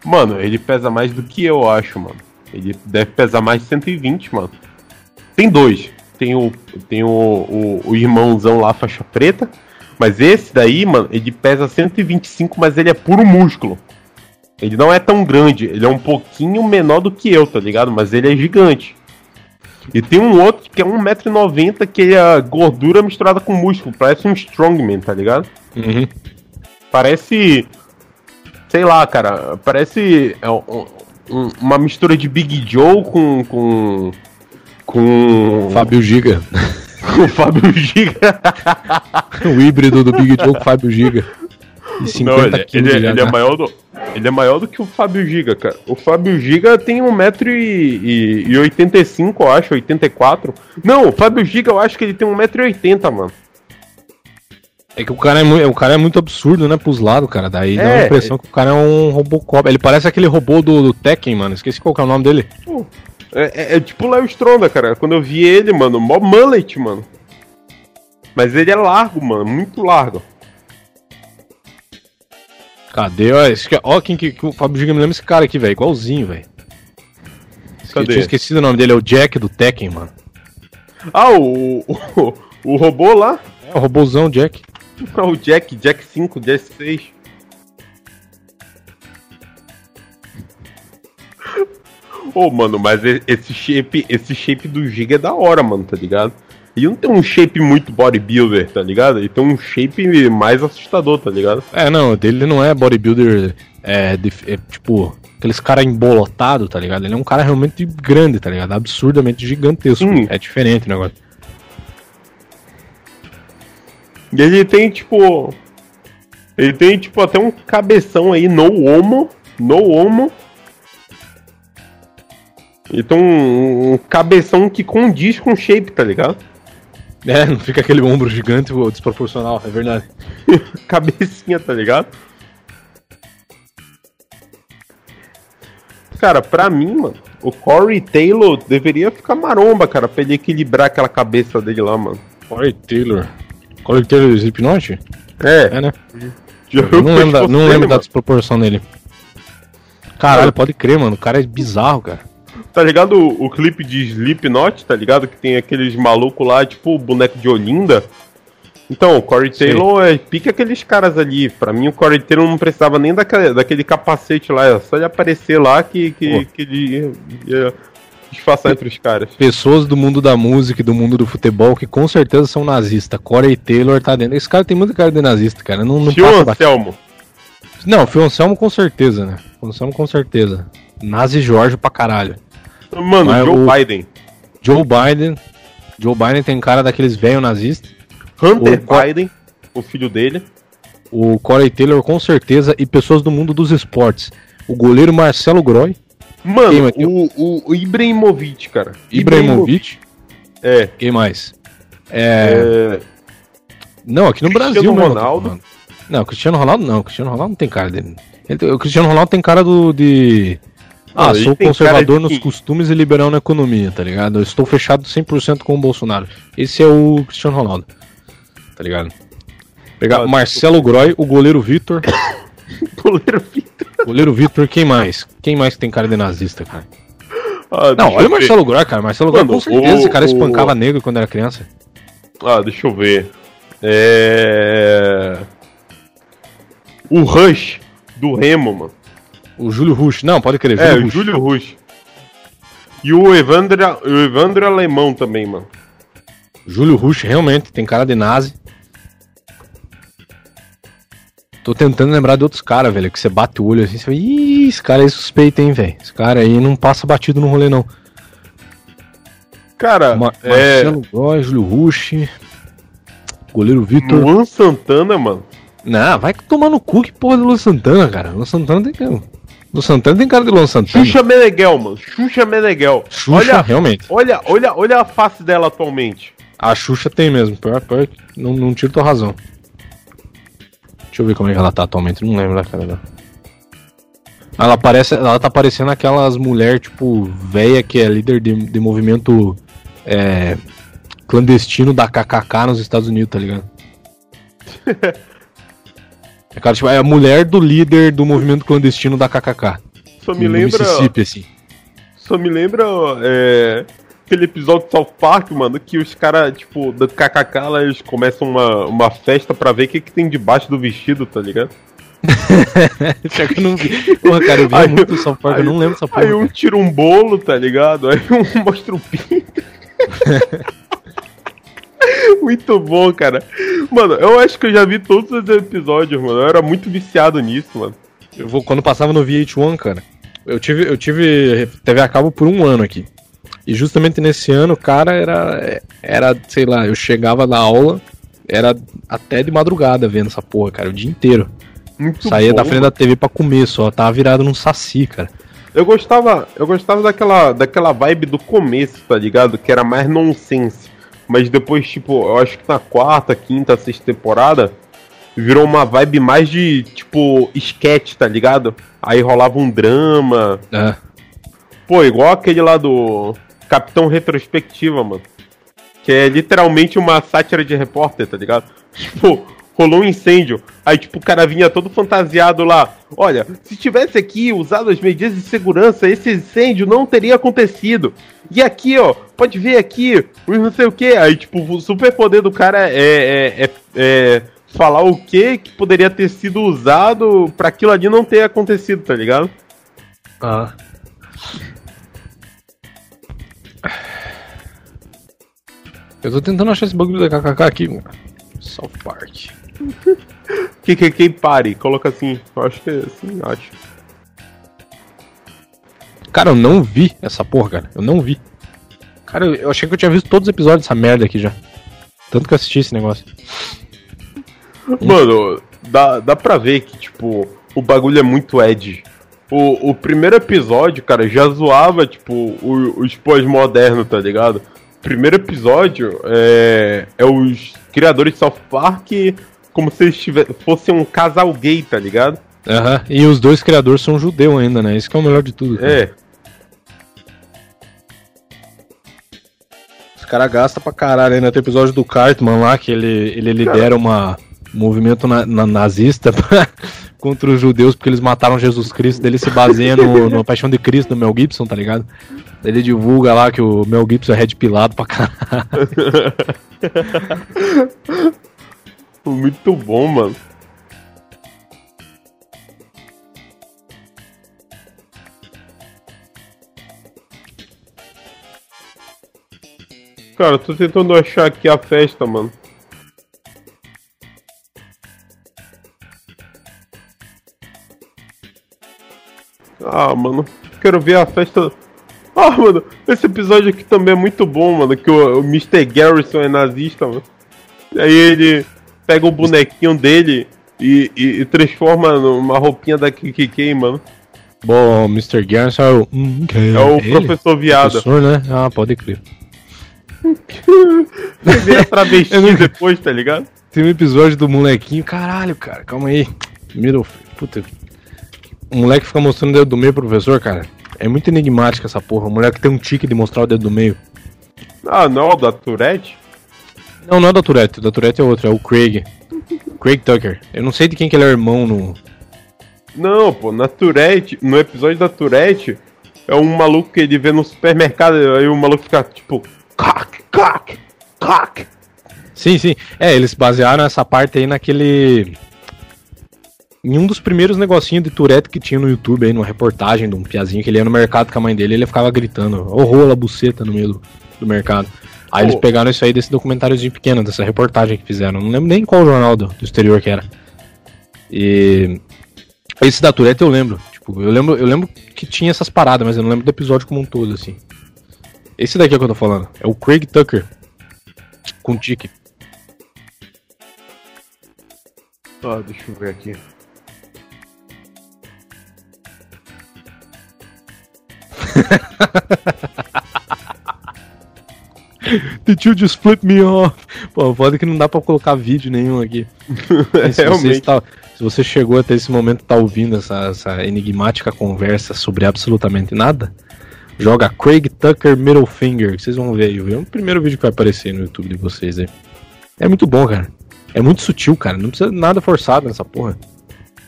Mano, ele pesa mais do que eu acho, mano. Ele deve pesar mais de 120, mano. Tem dois. Tem o, tem o, o, o irmãozão lá, faixa preta. Mas esse daí, mano, ele pesa 125, mas ele é puro músculo. Ele não é tão grande, ele é um pouquinho menor do que eu, tá ligado? Mas ele é gigante. E tem um outro que é 1,90m que é gordura misturada com músculo, parece um strongman, tá ligado? Uhum. Parece sei lá, cara, parece é, um, uma mistura de Big Joe com. com. com. Fábio Giga. *laughs* com Fábio Giga. *laughs* o híbrido do Big Joe com Fábio Giga. E 50 Não, ele, ele, ele, é maior do, ele é maior do que o Fábio Giga, cara. O Fábio Giga tem 1,85m, eu acho, 84. Não, o Fábio Giga eu acho que ele tem 1,80m, mano. É que o cara é, muito, o cara é muito absurdo, né, pros lados, cara. Daí é, dá a é. impressão que o cara é um Robocop. Ele parece aquele robô do, do Tekken, mano. Esqueci qual que é o nome dele. É, é, é tipo o Léo Stronda, cara. Quando eu vi ele, mano, mó mullet, mano. Mas ele é largo, mano, muito largo. Cadê? Ó, esse, ó quem que, que o Fábio Giga me lembra esse cara aqui, velho. Igualzinho, velho. Eu tinha esquecido o nome dele, é o Jack do Tekken, mano. Ah, o, o, o robô lá? É, o robôzão Jack. O Jack, Jack 5, Jack 6. Ô, oh, mano, mas esse shape, esse shape do Giga é da hora, mano, tá ligado? E não tem um shape muito bodybuilder, tá ligado? Ele tem um shape mais assustador, tá ligado? É, não, dele não é bodybuilder, é, é tipo, aqueles cara embolotado, tá ligado? Ele é um cara realmente grande, tá ligado? Absurdamente gigantesco. Hum. É diferente o negócio. E ele tem, tipo. Ele tem, tipo, até um cabeção aí, no homo. No homo. Então, um, um cabeção que condiz com o shape, tá ligado? É, não fica aquele ombro gigante ou desproporcional, é verdade. *laughs* Cabecinha, tá ligado? Cara, pra mim, mano, o Corey Taylor deveria ficar maromba, cara, pra ele equilibrar aquela cabeça dele lá, mano. Corey Taylor. Corey Taylor Slipknot? É. É, né? Eu não lembro, da, não lembro da desproporção dele. Caralho, pode crer, mano. O cara é bizarro, cara. Tá ligado o, o clipe de Slipknot, tá ligado? Que tem aqueles malucos lá, tipo o boneco de Olinda. Então, o Corey Taylor é, pica aqueles caras ali. Pra mim, o Corey Taylor não precisava nem daquele, daquele capacete lá. É só ele aparecer lá que, que, que ele ia, ia disfarçar entre os caras. Pessoas do mundo da música e do mundo do futebol que com certeza são nazistas. Corey Taylor tá dentro. Esse cara tem muito cara de nazista, cara. Não, não Phil passa Anselmo. Não, Phil Anselmo com certeza, né? Phil Anselmo com certeza. Nazi Jorge pra caralho. Mano, Mas Joe o... Biden. Joe Biden. Joe Biden tem cara daqueles velho nazistas. Hunter o Biden, o filho dele. O Corey Taylor com certeza. E pessoas do mundo dos esportes. O goleiro Marcelo Groy. Mano, o, o, o Ibrahimovic, cara. Ibrahimovic? É. Quem mais? É... é... Não, aqui no Cristiano Brasil Ronaldo. falando. Não, Cristiano Ronaldo não. Cristiano Ronaldo não tem cara dele. Ele- o Cristiano Ronaldo tem cara do de. Ah, Não, ele sou conservador de nos costumes e liberal na economia, tá ligado? Eu estou fechado 100% com o Bolsonaro. Esse é o Cristiano Ronaldo. Tá ligado? Pegar Ah, Marcelo Groy, o goleiro Vitor. *coughs* Goleiro Vitor. Goleiro Vitor, quem mais? Quem mais que tem cara de nazista, cara? Ah, Não, olha o Marcelo Groy, cara. Marcelo Groy Mano, com certeza, o- esse cara o- espancava negro quando era criança. Ah, deixa eu ver. É. O Rush do Remo, mano. O Júlio Rush. Não, pode crer, É, Júlio o Rush. Júlio Rush. E o Evandro, o Evandro Alemão também, mano. Júlio Rush realmente tem cara de nazi. Tô tentando lembrar de outros caras, velho, que você bate o olho assim, você fala, Ih, esse cara aí é suspeito, hein, velho. Esse cara aí não passa batido no rolê, não. Cara, Ma é. Marcelo Góes, Júlio Rush, goleiro Vitor. Luan Santana, mano. Não, vai tomar no cu que porra do Luan Santana, cara. Luan Santana tem cara. Luan Santana tem cara de Luan Santana. Xuxa Meneghel, mano. Xuxa Meneghel. Xuxa, olha, realmente. olha, olha, olha a face dela atualmente. A Xuxa tem mesmo, pior, pior que não, não tiro tua razão. Deixa eu ver como é que ela tá atualmente, não lembro da cara dela. Ela parece, ela tá parecendo aquelas mulher tipo velha que é líder de, de movimento é, clandestino da KKK nos Estados Unidos, tá ligado? *laughs* É, cara, tipo, é a mulher do líder do movimento clandestino da KKK. Só me lembra. Mississippi, assim. Só me lembra é, aquele episódio de South Park, mano, que os caras, tipo, da KKK, lá, eles começam uma, uma festa pra ver o que, que tem debaixo do vestido, tá ligado? *laughs* Pior que eu não vi. Porra, cara, eu vi Aí- muito South Park, eu aí- não lembro essa porra. Aí um tira um bolo, tá ligado? Aí um *laughs* mostra o pinto. *laughs* muito bom, cara. Mano, eu acho que eu já vi todos os episódios, mano. Eu era muito viciado nisso, mano. Eu vou, quando passava no VH1, cara, eu tive, eu tive TV a cabo por um ano aqui. E justamente nesse ano, cara, era, era, sei lá, eu chegava na aula, era até de madrugada vendo essa porra, cara, o dia inteiro. Muito Saía bom, da frente da TV pra comer só, tava virado num saci, cara. Eu gostava, eu gostava daquela, daquela vibe do começo, tá ligado? Que era mais nonsense. Mas depois, tipo, eu acho que na quarta, quinta, sexta temporada, virou uma vibe mais de, tipo, sketch, tá ligado? Aí rolava um drama. É. Pô, igual aquele lá do Capitão Retrospectiva, mano. Que é literalmente uma sátira de repórter, tá ligado? *laughs* Tipo, rolou um incêndio. Aí, tipo, o cara vinha todo fantasiado lá. Olha, se tivesse aqui usado as medidas de segurança, esse incêndio não teria acontecido. E aqui, ó, pode ver aqui, não sei o que. Aí, tipo, o superpoder do cara é, é, é, é falar o que que poderia ter sido usado pra aquilo ali não ter acontecido, tá ligado? Ah. Eu tô tentando achar esse bagulho da KKK aqui, mano. South Park. *laughs* Que que que pare, coloca assim. Eu acho que é assim, acho. Cara, eu não vi essa porra, cara. Eu não vi. Cara, eu, eu achei que eu tinha visto todos os episódios dessa merda aqui já. Tanto que eu assisti esse negócio. *laughs* Mano, dá, dá pra ver que, tipo, o bagulho é muito edgy. O, o primeiro episódio, cara, já zoava, tipo, o- os pós-modernos, tá ligado? Primeiro episódio é, é os criadores de South Park como se eles tivessem, fossem um casal gay, tá ligado? Aham. E os dois criadores são judeu ainda, né? Isso que é o melhor de tudo. cara. É. Os caras gastam pra caralho. Ainda tem o episódio do Cartman lá, que ele, ele lidera uma, um movimento na- na- nazista *laughs* pra- contra os judeus porque eles mataram Jesus Cristo. Ele se baseia no, no Paixão de Cristo do Mel Gibson, tá ligado? Ele divulga lá que o Mel Gibson é red pilado pra caralho. *laughs* Muito bom, mano. Cara, tô tentando achar aqui a festa, mano. Ah, mano, quero ver a festa. Ah, mano, esse episódio aqui também é muito bom, mano. Que o, o Mr. Garrison é nazista, mano. E aí ele pega o bonequinho dele e, e- e transforma numa roupinha da KKK, mano. Bom, Mr. Garrison é o. Hum, é o ele? professor viado. Professor, né? Ah, pode crer. *laughs* Vê a travesti *laughs* não... depois, tá ligado? Tem um episódio do molequinho. Caralho, cara, calma aí. Middle. Puta. O moleque fica mostrando o dedo do meio pro professor, cara. É muito enigmática essa porra. O moleque tem um tique de mostrar o dedo do meio. Ah, não, o da Tourette? Não, não é da Tourette. O da Tourette é outro, é o Craig. Craig Tucker. Eu não sei de quem que ele é irmão no. Não, pô, na Tourette, no episódio da Tourette, é um maluco que ele vê no supermercado, aí o maluco fica tipo. Cock, cock, cock. Sim, sim. É, eles basearam essa parte aí naquele. Em um dos primeiros negocinhos de Tourette que tinha no YouTube aí, numa reportagem de um piazinho que ele ia no mercado com a mãe dele ele ficava gritando, ô rola, buceta no meio do, do mercado. Aí oh. eles pegaram isso aí desse documentáriozinho pequeno, dessa reportagem que fizeram. Não lembro nem qual jornal do, do exterior que era. E. Esse da Tourette eu lembro. Tipo, eu lembro, eu lembro que tinha essas paradas, mas eu não lembro do episódio como um todo, assim. Esse daqui é o que eu tô falando. É o Craig Tucker. Com tique. Ah, deixa eu ver aqui. *laughs* The you just flip me off. Pô, foda que não dá pra colocar vídeo nenhum aqui. *laughs* se, você está, se você chegou até esse momento e tá ouvindo essa, essa enigmática conversa sobre absolutamente nada, joga Craig Tucker Middle Finger, que vocês vão ver aí. É o primeiro vídeo que vai aparecer no YouTube de vocês aí. É muito bom, cara. É muito sutil, cara. Não precisa nada forçado nessa porra.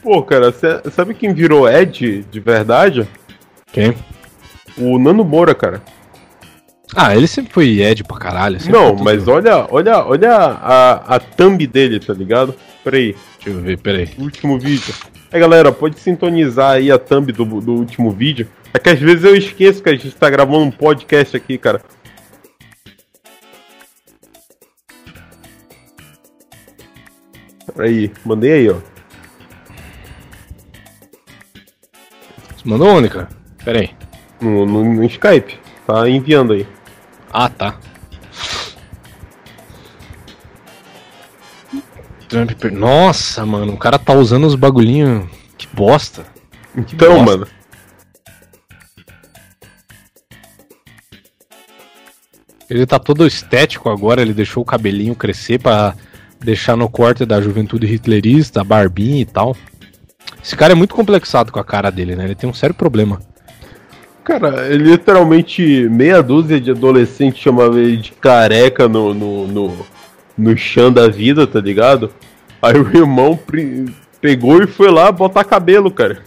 Pô, cara, sabe quem virou Ed de verdade? Quem? O Nano Moura, cara. Ah, ele sempre foi Ed pra caralho. Não, mas olha, olha, olha a, a thumb dele, tá ligado? Peraí. Deixa eu ver, peraí. Último vídeo. Aí galera, pode sintonizar aí a thumb do, do último vídeo. É que às vezes eu esqueço que a gente tá gravando um podcast aqui, cara. Aí, mandei aí, ó. Você mandou onde, cara? Pera aí. No, no, no Skype. Tá enviando aí. Ah, tá. Trump. Nossa, mano, o cara tá usando os bagulhinhos. Que bosta. Que então, bosta. mano. Ele tá todo estético agora, ele deixou o cabelinho crescer para deixar no corte da juventude hitlerista, barbinha e tal. Esse cara é muito complexado com a cara dele, né? Ele tem um sério problema. Cara, literalmente meia dúzia de adolescentes chamava ele de careca no, no, no, no chão da vida, tá ligado? Aí o irmão pegou e foi lá botar cabelo, cara.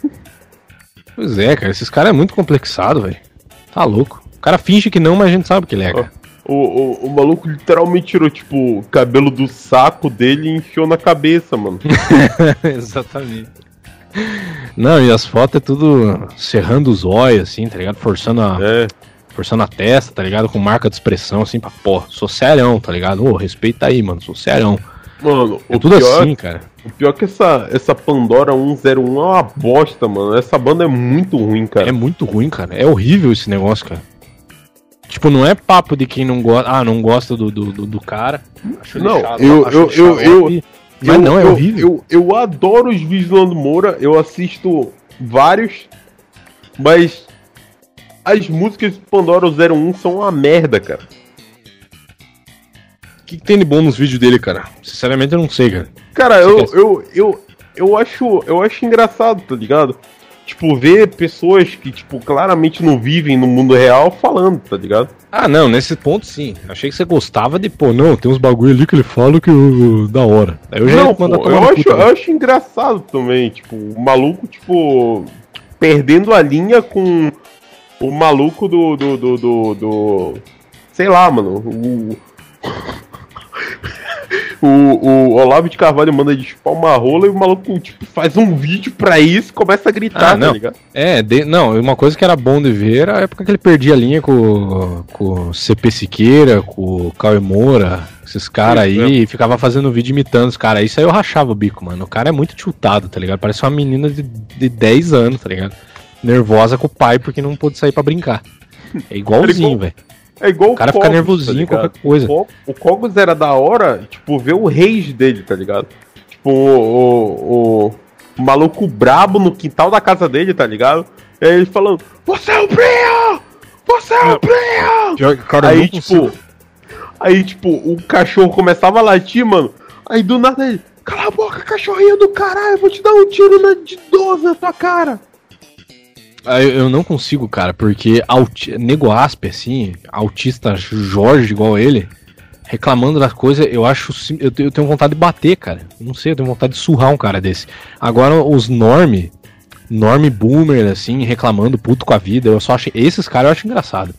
Pois é, cara, esses caras é muito complexado, velho. Tá louco. O cara finge que não, mas a gente sabe que ele é, cara. O, o, o maluco literalmente tirou, tipo, o cabelo do saco dele e enfiou na cabeça, mano. *laughs* Exatamente. Não, e as fotos é tudo serrando os olhos, assim, tá ligado? Forçando a. É. Forçando a testa, tá ligado? Com marca de expressão, assim, pra, pô, sou serão, tá ligado? Ô, respeita aí, mano, sou serão. Mano, é tudo pior, assim, cara. O pior é que essa, essa Pandora 101 é uma bosta, mano. Essa banda é muito ruim, cara. É muito ruim, cara. É horrível esse negócio, cara. Tipo, não é papo de quem não gosta. Ah, não gosta do, do, do, do cara. não, chato, eu, eu, eu, eu, mas eu, não, é eu, horrível. Eu, eu adoro os vídeos do Nando Moura, eu assisto vários, mas as músicas do Pandora 01 são uma merda, cara. O que, que, tem de bom nos vídeos dele, cara? Sinceramente eu não sei, cara. Cara, eu, eu, eu, eu, acho, eu acho engraçado, tá ligado? Tipo, ver pessoas que, tipo, claramente não vivem no mundo real falando, tá ligado? Ah, não, nesse ponto sim. Achei que você gostava de, pô, não, tem uns bagulho ali que ele fala que uh, da hora. Aí eu já não, pô, eu, acho, eu acho engraçado também, tipo, o maluco, tipo, perdendo a linha com o maluco do. do. do. do, do sei lá, mano. O o, o Olavo de Carvalho manda de chupar uma rola e o maluco tipo, faz um vídeo pra isso e começa a gritar, ah, tá não. ligado? É, de, não, uma coisa que era bom de ver era a época que ele perdia a linha com, com o CP Siqueira, com o Cauê Moura, esses caras aí, é. e ficava fazendo vídeo imitando os caras. Isso aí eu rachava o bico, mano. O cara é muito tiltado, tá ligado? Parece uma menina de, de 10 anos, tá ligado? Nervosa com o pai porque não pôde sair para brincar. É *laughs* igualzinho, velho. É igual o cara Cogos, fica nervosinho tá qualquer coisa. O Cogos era da hora, tipo, ver o rage dele, tá ligado? Tipo, o, o, o, o maluco brabo no quintal da casa dele, tá ligado? E aí ele falando, você é o Brian! Você é o Brian! Cara, Aí, tipo, consigo. aí, tipo, o cachorro começava a latir, mano. Aí do nada ele, cala a boca, cachorrinho do caralho, eu vou te dar um tiro na, de 12 na tua cara. Ah, Eu, não consigo, cara, porque auti... nego aspe, assim, autista Jorge igual ele, reclamando das coisas, eu acho. Eu, te- eu tenho vontade de bater, cara. Não sei, eu tenho vontade de surrar um cara desse. Agora, os norme, norme boomer, assim, reclamando puto com a vida, eu só acho. Esses caras eu acho engraçado.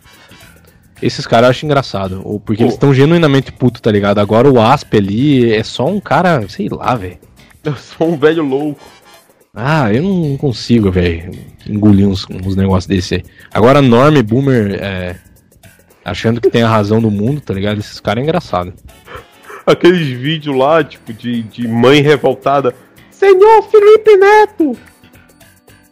Esses caras eu acho engraçado. ou Porque eles Pô. estão genuinamente puto, tá ligado? Agora o Asp ali é só um cara, sei lá, velho. *laughs* Eu sou um velho louco. Ah, eu não consigo, velho, engolir uns, uns negócios desse aí. Agora, Norm Boomer, é, achando que tem a razão do mundo, tá ligado? Esses caras é engraçado. Aqueles vídeos lá, tipo, de, de mãe revoltada. Senhor Felipe Neto,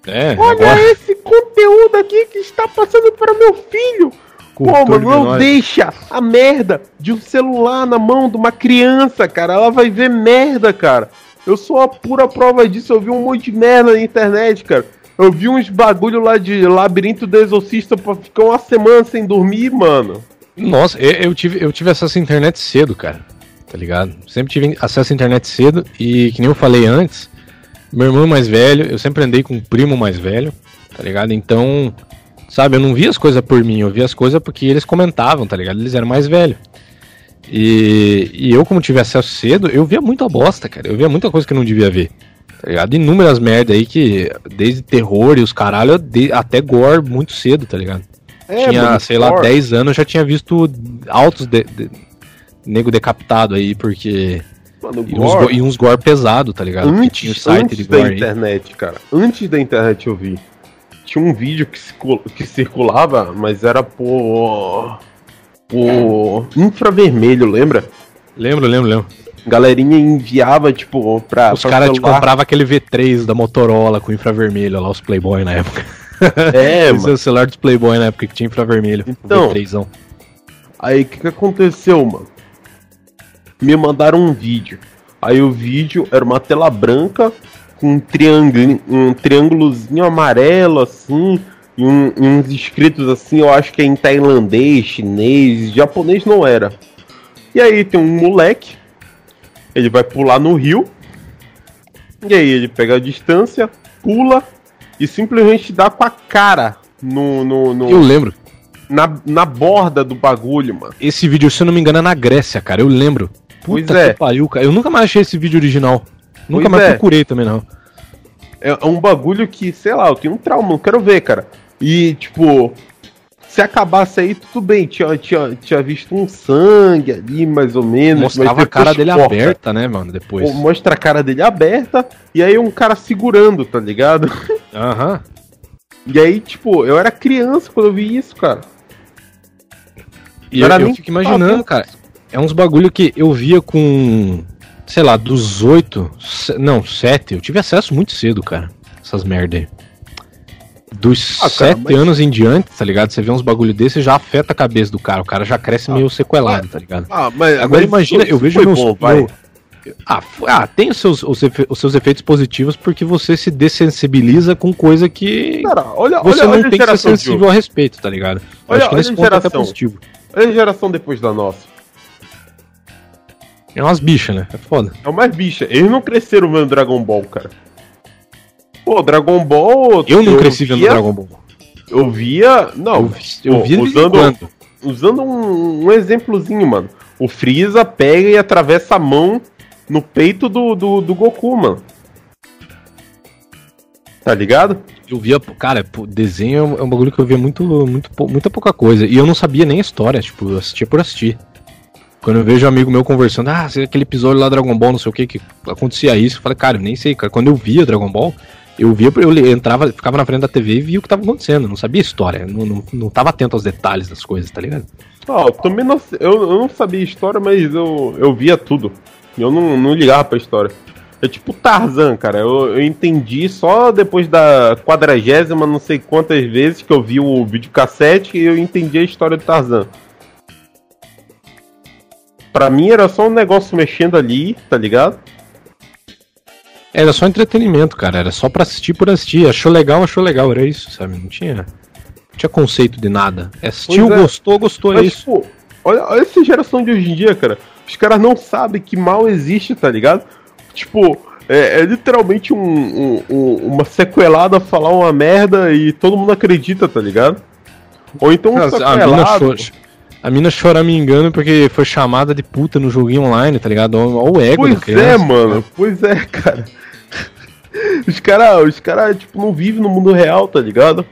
É, olha agora, esse conteúdo aqui que está passando para meu filho. Pô, mano, não deixa a merda de um celular na mão de uma criança, cara. Ela vai ver merda, cara. Eu sou a pura prova disso. Eu vi um monte de merda na internet, cara. Eu vi uns bagulho lá de labirinto do exorcista pra ficar uma semana sem dormir, mano. Nossa, eu, tive, eu tive acesso à internet cedo, cara. Tá ligado? Sempre tive acesso à internet cedo e, que nem eu falei antes, meu irmão mais velho, eu sempre andei com um primo mais velho, tá ligado? Então, sabe, eu não via as coisas por mim, eu via as coisas porque eles comentavam, tá ligado? Eles eram mais velhos. E, e eu, como tive acesso cedo, eu via muita bosta, cara. Eu via muita coisa que eu não devia ver. Tá ligado? Inúmeras merda aí que, desde terror e os caralho, de- até gore muito cedo, tá ligado? tinha, mano, sei lá, gore. 10 anos, eu já tinha visto altos de, de- nego decapitado aí, porque. Mano, E uns, gore. go- e uns gore pesado, tá ligado? Porque tinha o Antes, site antes de da gore aí. internet, cara. Antes da internet eu vi. Tinha um vídeo que, que circulava, mas era por. Por. infravermelho, lembra? Lembro, lembro, lembro. Galerinha enviava, tipo, pra. Os caras te celular. compravam aquele V3 da Motorola com infravermelho lá, os Playboy na época. É, *laughs* Esse é mano. o celular dos Playboy na época que tinha infravermelho. Então. o V3zão. Aí o que, que aconteceu, mano? Me mandaram um vídeo. Aí o vídeo era uma tela branca com um triângulo, um triângulozinho amarelo assim, e, um- e uns escritos assim, eu acho que é em tailandês, chinês, japonês não era. E aí tem um moleque, ele vai pular no rio. E aí ele pega a distância, pula e simplesmente dá com a cara no, no, no- Eu lembro. na, na borda do bagulho, mano. Esse vídeo, se eu não me engano, é na Grécia, cara. Eu lembro. Pois Puta é. que pariu, cara. Eu nunca mais achei esse vídeo original. Nunca Pois mais é. procurei também, não. É um bagulho que, sei lá, eu tenho um trauma, não quero ver, cara. E, tipo, se acabasse aí, tudo bem, tinha, tinha, tinha visto um sangue ali, mais ou menos. Mostrava a cara dele corta. aberta, né, mano? Depois. Mostra a cara dele aberta, e aí um cara segurando, tá ligado? *laughs* Aham. E aí, tipo, eu era criança quando eu vi isso, cara. E eu, eu fico imaginando, cara. É uns bagulho que eu via com. Sei lá, dos oito. Não, sete. Eu tive acesso muito cedo, cara. Essas merda aí. Dos Ah, sete mas- anos em diante, tá ligado? Você vê uns bagulho desse já afeta a cabeça do cara. O cara já cresce meio sequelado, tá ligado? Ah, mas Agora imagina, eu vejo meus. bom, meu- Ah, ah, tem os seus, os, efe- os seus efeitos positivos porque você se dessensibiliza com coisa que Cara, olha, você olha, não olha tem que ser sensível a respeito, tá ligado? Olha- acho que nesse a ponto é positivo. Olha a geração depois da nossa. É umas bichas, né? É foda. É o mais bicha. Eles não cresceram vendo Dragon Ball, cara. Pô, Dragon Ball. Eu não cresci vendo via- Dragon Ball. Eu via. Não, Eu, eu pô, vi de vez em usando, usando um, um exemplozinho, mano. O Freeza pega e atravessa a mão no peito do, do, do Goku, mano. Tá ligado? Eu via, cara, desenho é um- é um bagulho que eu via muito, muito, muita pouca coisa. E eu não sabia nem a história, tipo, eu assistia por assistir. Quando eu vejo um amigo meu conversando, ah, sei aquele episódio lá Dragon Ball, não sei o que, que acontecia isso, eu falei, cara, eu nem sei, cara. Quando eu via Dragon Ball, eu via, eu entrava, ficava na frente da TV e via o que tava acontecendo, não sabia história, não, não, não tava atento aos detalhes das coisas, tá ligado? Eu também não, eu, eu não sabia história, mas eu, eu via tudo. Eu não, não ligava pra história. É tipo Tarzan, cara. Eu, eu entendi só depois da quadragésima, não sei quantas vezes que eu vi o videocassete e eu entendi a história do Tarzan. Pra mim era só um negócio mexendo ali, tá ligado? Era só entretenimento, cara. Era só pra assistir por assistir. Achou legal, achou legal. Era isso, sabe? Não tinha, não tinha conceito de nada. Assistiu, é. gostou, gostou. Mas, é isso. Pô, olha, olha essa geração de hoje em dia, cara. Os caras não sabem que mal existe, tá ligado? Tipo, é, é literalmente um, um, um, uma sequelada falar uma merda e todo mundo acredita, tá ligado? Ou então um sequelado... A mina chora me engano porque foi chamada de puta no joguinho online, tá ligado? Olha o ego pois. Pois é, mano. Pois é, cara. *laughs* Os caras, os cara, tipo, não vivem no mundo real, tá ligado?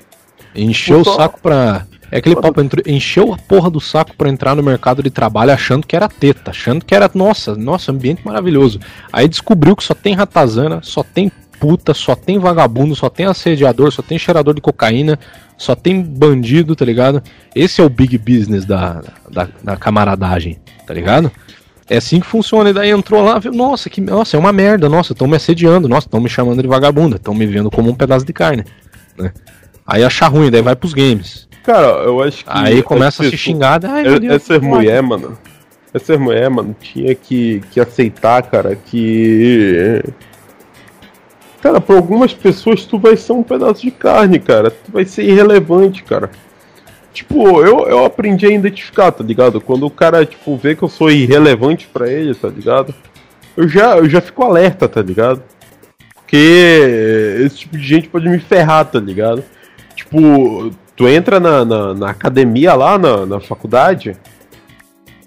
Encheu o saco pra. É aquele papo, encheu a porra do saco para entrar no mercado de trabalho achando que era teta, achando que era, nossa, nossa, ambiente maravilhoso. Aí descobriu que só tem ratazana, só tem puta, só tem vagabundo, só tem assediador, só tem cheirador de cocaína, só tem bandido, tá ligado? Esse é o big business da, da, da camaradagem, tá ligado? É assim que funciona. E daí entrou lá, viu, nossa, que nossa, é uma merda, nossa, estão me assediando, nossa, estão me chamando de vagabunda, estão me vendo como um pedaço de carne, né? Aí achar ruim, daí vai pros games. Cara, eu acho que. Aí começa a se xingar, ai meu Deus. Essa mulher, mano. Essa mulher, mano, tinha que, que aceitar, cara, que. Cara, pra algumas pessoas tu vai ser um pedaço de carne, cara. Tu vai ser irrelevante, cara. Tipo, eu, eu aprendi a identificar, tá ligado? Quando o cara, tipo, vê que eu sou irrelevante para ele, tá ligado? Eu já, eu já fico alerta, tá ligado? Porque esse tipo de gente pode me ferrar, tá ligado? Tipo, tu entra na, na, na academia lá, na, na faculdade,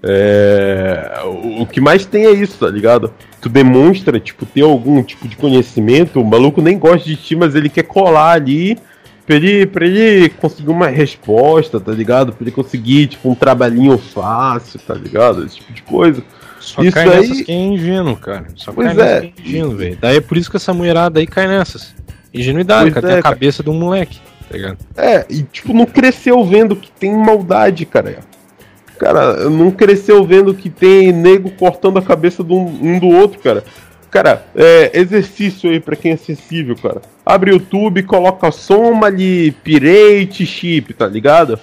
é, o, que mais tem é isso, tá ligado? Tu demonstra, tipo, ter algum tipo de conhecimento, o maluco nem gosta de ti, mas ele quer colar ali pra ele, pra ele conseguir uma resposta, tá ligado? Pra ele conseguir, tipo, um trabalhinho fácil, tá ligado? Esse tipo de coisa. Só isso cai aí... nessas que é ingênuo, cara. Só pois cai é. nessas que é ingênuo, velho. Daí é por isso que essa mulherada aí cai nessas. Ingenuidade, pois cara. É, tem a cabeça cara. de um moleque, tá ligado? É, e tipo, não cresceu vendo que tem maldade, cara. Cara, não cresceu vendo que tem nego cortando a cabeça de um, do outro, cara. Cara, é, exercício aí pra quem é acessível, cara. Abre o YouTube, coloca soma ali, pirate, chip, tá ligado?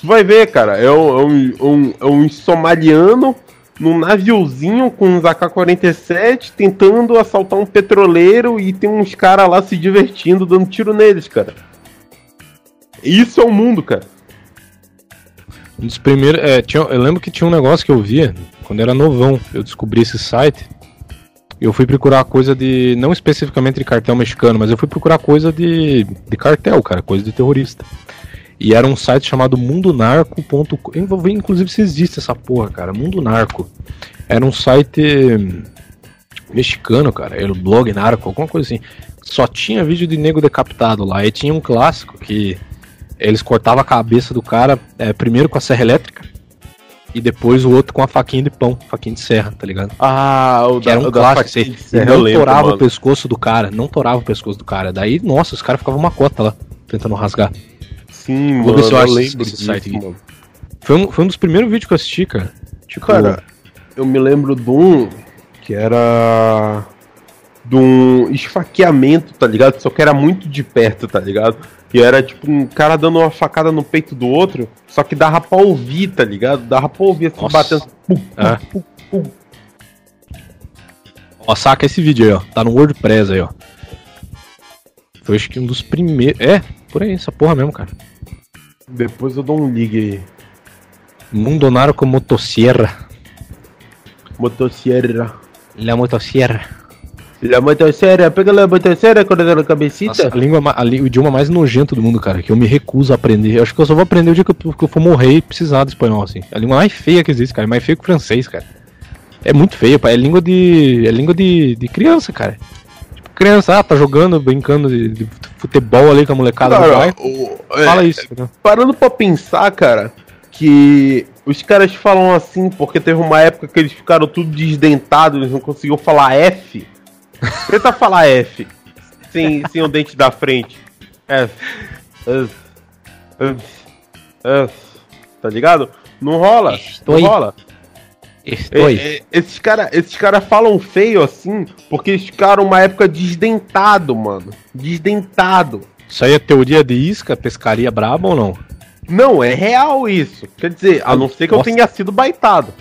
Tu vai ver, cara, é um, é um, é um somaliano num naviozinho com uns AK-47 tentando assaltar um petroleiro e tem uns caras lá se divertindo, dando tiro neles, cara. Isso é o mundo, cara. Um dos primeiros. É, tinha, eu lembro que tinha um negócio que eu via quando era novão. Eu descobri esse site eu fui procurar coisa de. Não especificamente de cartel mexicano, mas eu fui procurar coisa de, de cartel, cara, coisa de terrorista. E era um site chamado mundonarco.com. Inclusive se existe essa porra, cara. Mundo Narco. Era um site mexicano, cara. Era o blog narco, alguma coisa assim. Só tinha vídeo de nego decapitado lá. E tinha um clássico que eles cortavam a cabeça do cara é, primeiro com a serra elétrica e depois o outro com a faquinha de pão, faquinha de serra, tá ligado? Ah, o que da, era um clássico, assim, serra, não lembro, torava mano. o pescoço do cara, não torava o pescoço do cara. Daí, nossa, os caras ficavam uma cota lá, tentando rasgar. Sim, Vou mano, ver se eu, eu lembro disso, site mano. Foi um, foi um dos primeiros vídeos que eu assisti, cara. Tipo, cara, eu me lembro de um que era de um esfaqueamento, tá ligado? Só que era muito de perto, tá ligado? E era tipo um cara dando uma facada no peito do outro, só que dava pra ouvir, tá ligado? Dava pra ouvir assim, Nossa. batendo. Pum, é. pum, pum, Ó, saca esse vídeo aí, ó. Tá no WordPress aí, ó. Foi acho que um dos primeiros. É, por aí, essa porra mesmo, cara. Depois eu dou um ligue aí. Mundonaro com motosserra. Motosserra. La motosserra. La motosserra, pega a motosserra com a cabecita. Nossa, a língua, a, o idioma mais nojento do mundo, cara, que eu me recuso a aprender. Eu acho que eu só vou aprender o dia que eu, que eu for morrer e precisar do espanhol, assim. A língua mais feia que existe, cara. É mais feia que o francês, cara. É muito feia, pai. É língua de. É língua de, de criança, cara. Tipo, criança, ah, tá jogando, brincando de, de futebol ali com a molecada cara, do pai. É, Fala isso, né? Parando pra pensar, cara, que os caras falam assim porque teve uma época que eles ficaram tudo desdentados, eles não conseguiam falar F. Tenta falar F. Sem, sem o dente da frente. F. F. F. F. Tá ligado? Não rola. Estou não rola. Estou. É, é, esses caras esses cara falam feio assim porque eles ficaram uma época desdentado, mano. Desdentado. Isso aí é teoria de isca, pescaria braba ou não? Não, é real isso. Quer dizer, a não ser que Nossa. eu tenha sido baitado.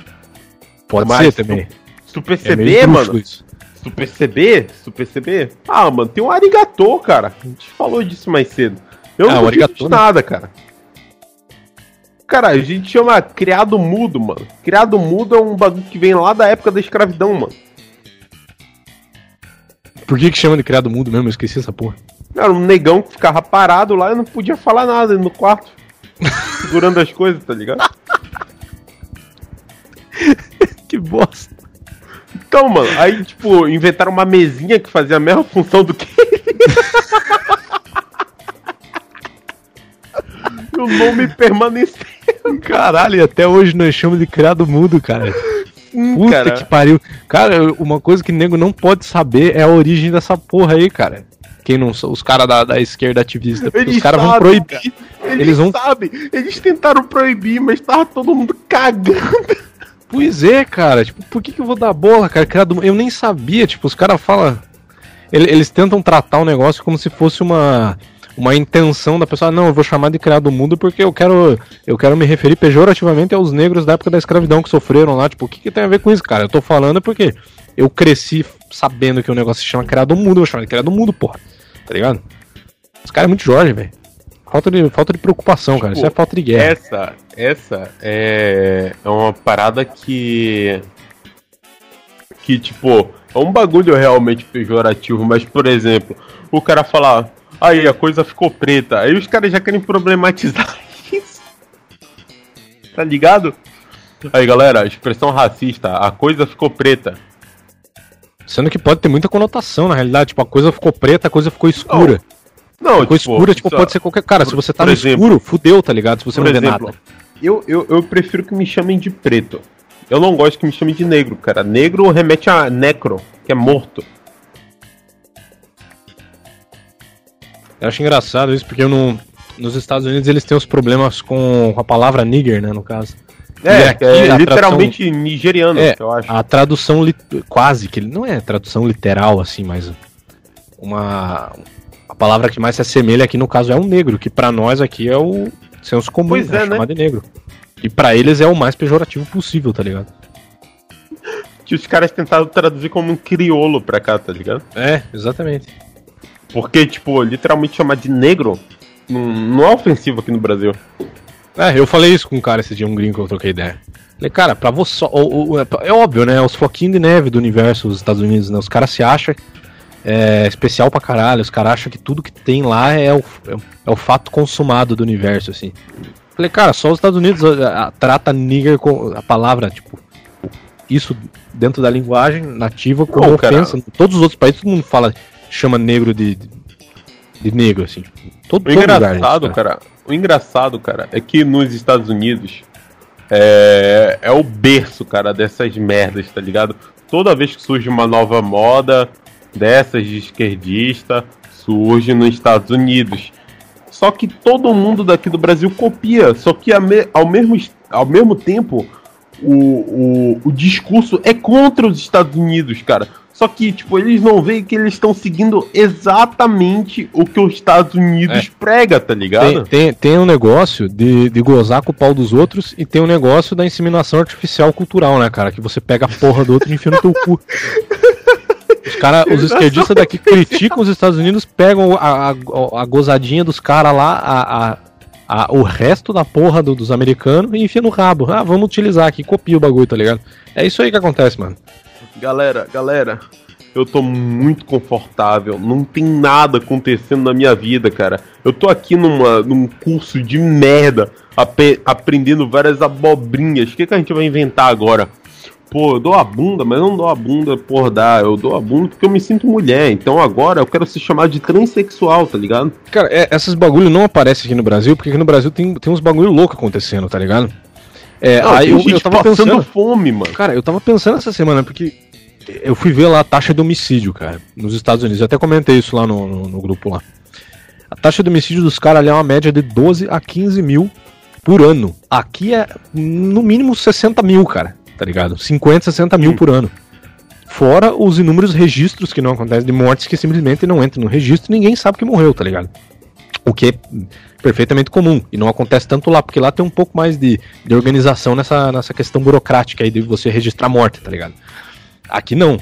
Pode Mas ser também. Se tu perceber, é mano. Isso Se tu perceber, se tu perceber, ah, mano, tem um arigatô, cara. A gente falou disso mais cedo. Eu Ah, não arigatô, de né? nada, cara. Cara, a gente chama criado mudo, mano. Criado mudo é um bagulho que vem lá da época da escravidão, mano. Por que que chama de criado mudo mesmo? Eu esqueci essa porra. Era um negão que ficava parado lá e não podia falar nada no quarto. *laughs* segurando as coisas, tá ligado? *laughs* Que bosta. Então, mano, aí, tipo, inventaram uma mesinha que fazia a mesma função do que ele. e o nome permaneceu, Caralho, e até hoje nós chamamos de criado mudo, cara. Puta cara. que pariu. Cara, uma coisa que nego não pode saber é a origem dessa porra aí, cara. Quem não são os caras da, da esquerda ativista. Eles os caras vão proibir. Eles, Eles vão- sabem, eles tentaram proibir, mas tava todo mundo cagando. Pois é, cara. Tipo, por que, que eu vou dar bola, cara? Eu nem sabia. Tipo, os caras falam. Ele- Eles tentam tratar o negócio como se fosse uma. Uma intenção da pessoa, não, eu vou chamar de criado mudo porque eu quero eu quero me referir pejorativamente aos negros da época da escravidão que sofreram lá. Tipo, o que, que tem a ver com isso, cara? Eu tô falando porque eu cresci sabendo que o negócio se chama criado mudo, eu vou chamar de criado mudo, porra. Tá ligado? Os caras é muito Jorge, velho. Falta de, falta de preocupação, cara. Isso é falta de guerra. Essa, essa é, é uma parada que. Que, tipo, é um bagulho realmente pejorativo, mas, por exemplo, o cara falar, aí a coisa ficou preta, aí os caras já querem problematizar *laughs* isso. Tá ligado? Aí, galera, expressão racista, a coisa ficou preta. Sendo que pode ter muita conotação, na realidade. Tipo, a coisa ficou preta, a coisa ficou escura. Não, ficou escura, tipo, isso- pode ser qualquer. Cara, se você tá por no exemplo- escuro, fudeu, tá ligado? Se você Por não vê exemplo, nada. Eu, eu, eu prefiro que me chamem de preto. Eu não gosto que me chamem de negro, cara. Negro remete a necro, que é morto. Eu acho engraçado isso, porque eu não. Nos Estados Unidos eles têm os problemas com a palavra nigger, né, no caso. E É, aqui é literalmente nigeriano, É, eu acho. A tradução li- quase, que não é tradução literal assim, mas uma palavra que mais se assemelha aqui no caso é um negro, que pra nós aqui é o senso comum, Pois é, né? chamar de negro. E pra eles é o mais pejorativo possível, tá ligado? *laughs* Que os caras tentaram traduzir como um criolo pra cá, tá ligado? É, exatamente. Porque, tipo, literalmente chamar de negro não, é ofensivo aqui no Brasil. É, eu falei isso com um cara esse dia, um gringo que eu troquei ideia. Falei, cara, pra você. o- o- é, é óbvio, né? Os floquinhos de neve do universo dos Estados Unidos, né? Os caras se acham é, especial pra caralho. Os caras acham que tudo que tem lá é o, é, o- fato consumado do universo, assim. Falei, cara, só os Estados Unidos ah, ah, trata nigger com a palavra, tipo, isso dentro da linguagem nativa como cara. ofensa. Todos os outros países, todo mundo fala, chama negro de, de, de negro, assim. Todo, O todo lugar, engraçado, isso, cara, o engraçado, cara, é que nos Estados Unidos é, é o berço, cara, dessas merdas, tá ligado? Toda vez que surge uma nova moda dessas de esquerdista, surge nos Estados Unidos. Só que todo mundo daqui do Brasil copia, só que ao, mesmo, es- ao mesmo tempo o, o, o discurso é contra os Estados Unidos, cara. Só que, tipo, eles não veem que eles estão seguindo exatamente o que os Estados Unidos É. prega, tá ligado? Tem, tem, tem um negócio de, de gozar com o pau dos outros e tem um negócio da inseminação artificial cultural, né, cara? Que você pega a porra do outro e enfia no teu cu. *laughs* Os, cara, os esquerdistas daqui criticam os Estados Unidos, pegam a, a, a gozadinha dos caras lá, a, a, a- o resto da porra do- dos americanos e enfia no rabo. Ah, vamos utilizar aqui, copia o bagulho, tá ligado? É isso aí que acontece, mano. Galera, galera, eu tô muito confortável. Não tem nada acontecendo na minha vida, cara. Eu tô aqui numa, num curso de merda, ape- aprendendo várias abobrinhas. O que, que a gente vai inventar agora? Pô, eu dou a bunda, mas não dou a bunda por dar. Eu dou a bunda porque eu me sinto mulher. Então agora eu quero ser chamado de transexual, tá ligado? Cara, é, essas bagulho não aparecem aqui no Brasil, porque aqui no Brasil tem, tem uns bagulho louco acontecendo, tá ligado? É, Não, aí eu, eu tava pensando. fome, mano. Cara, eu tava pensando essa semana, porque eu fui ver lá a taxa de homicídio, cara, nos Estados Unidos. Eu até comentei isso lá no, no, no grupo lá. A taxa de homicídio dos caras ali é uma média de 12 a 15 mil por ano. Aqui é no mínimo 60 mil, cara, tá ligado? 50, 60 mil por ano. Fora os inúmeros registros que não acontecem de mortes que simplesmente não entram no registro e ninguém sabe que morreu, tá ligado? O que é perfeitamente comum e não acontece tanto lá, porque lá tem um pouco mais de, de organização nessa, nessa questão burocrática aí de você registrar morte, tá ligado? Aqui não.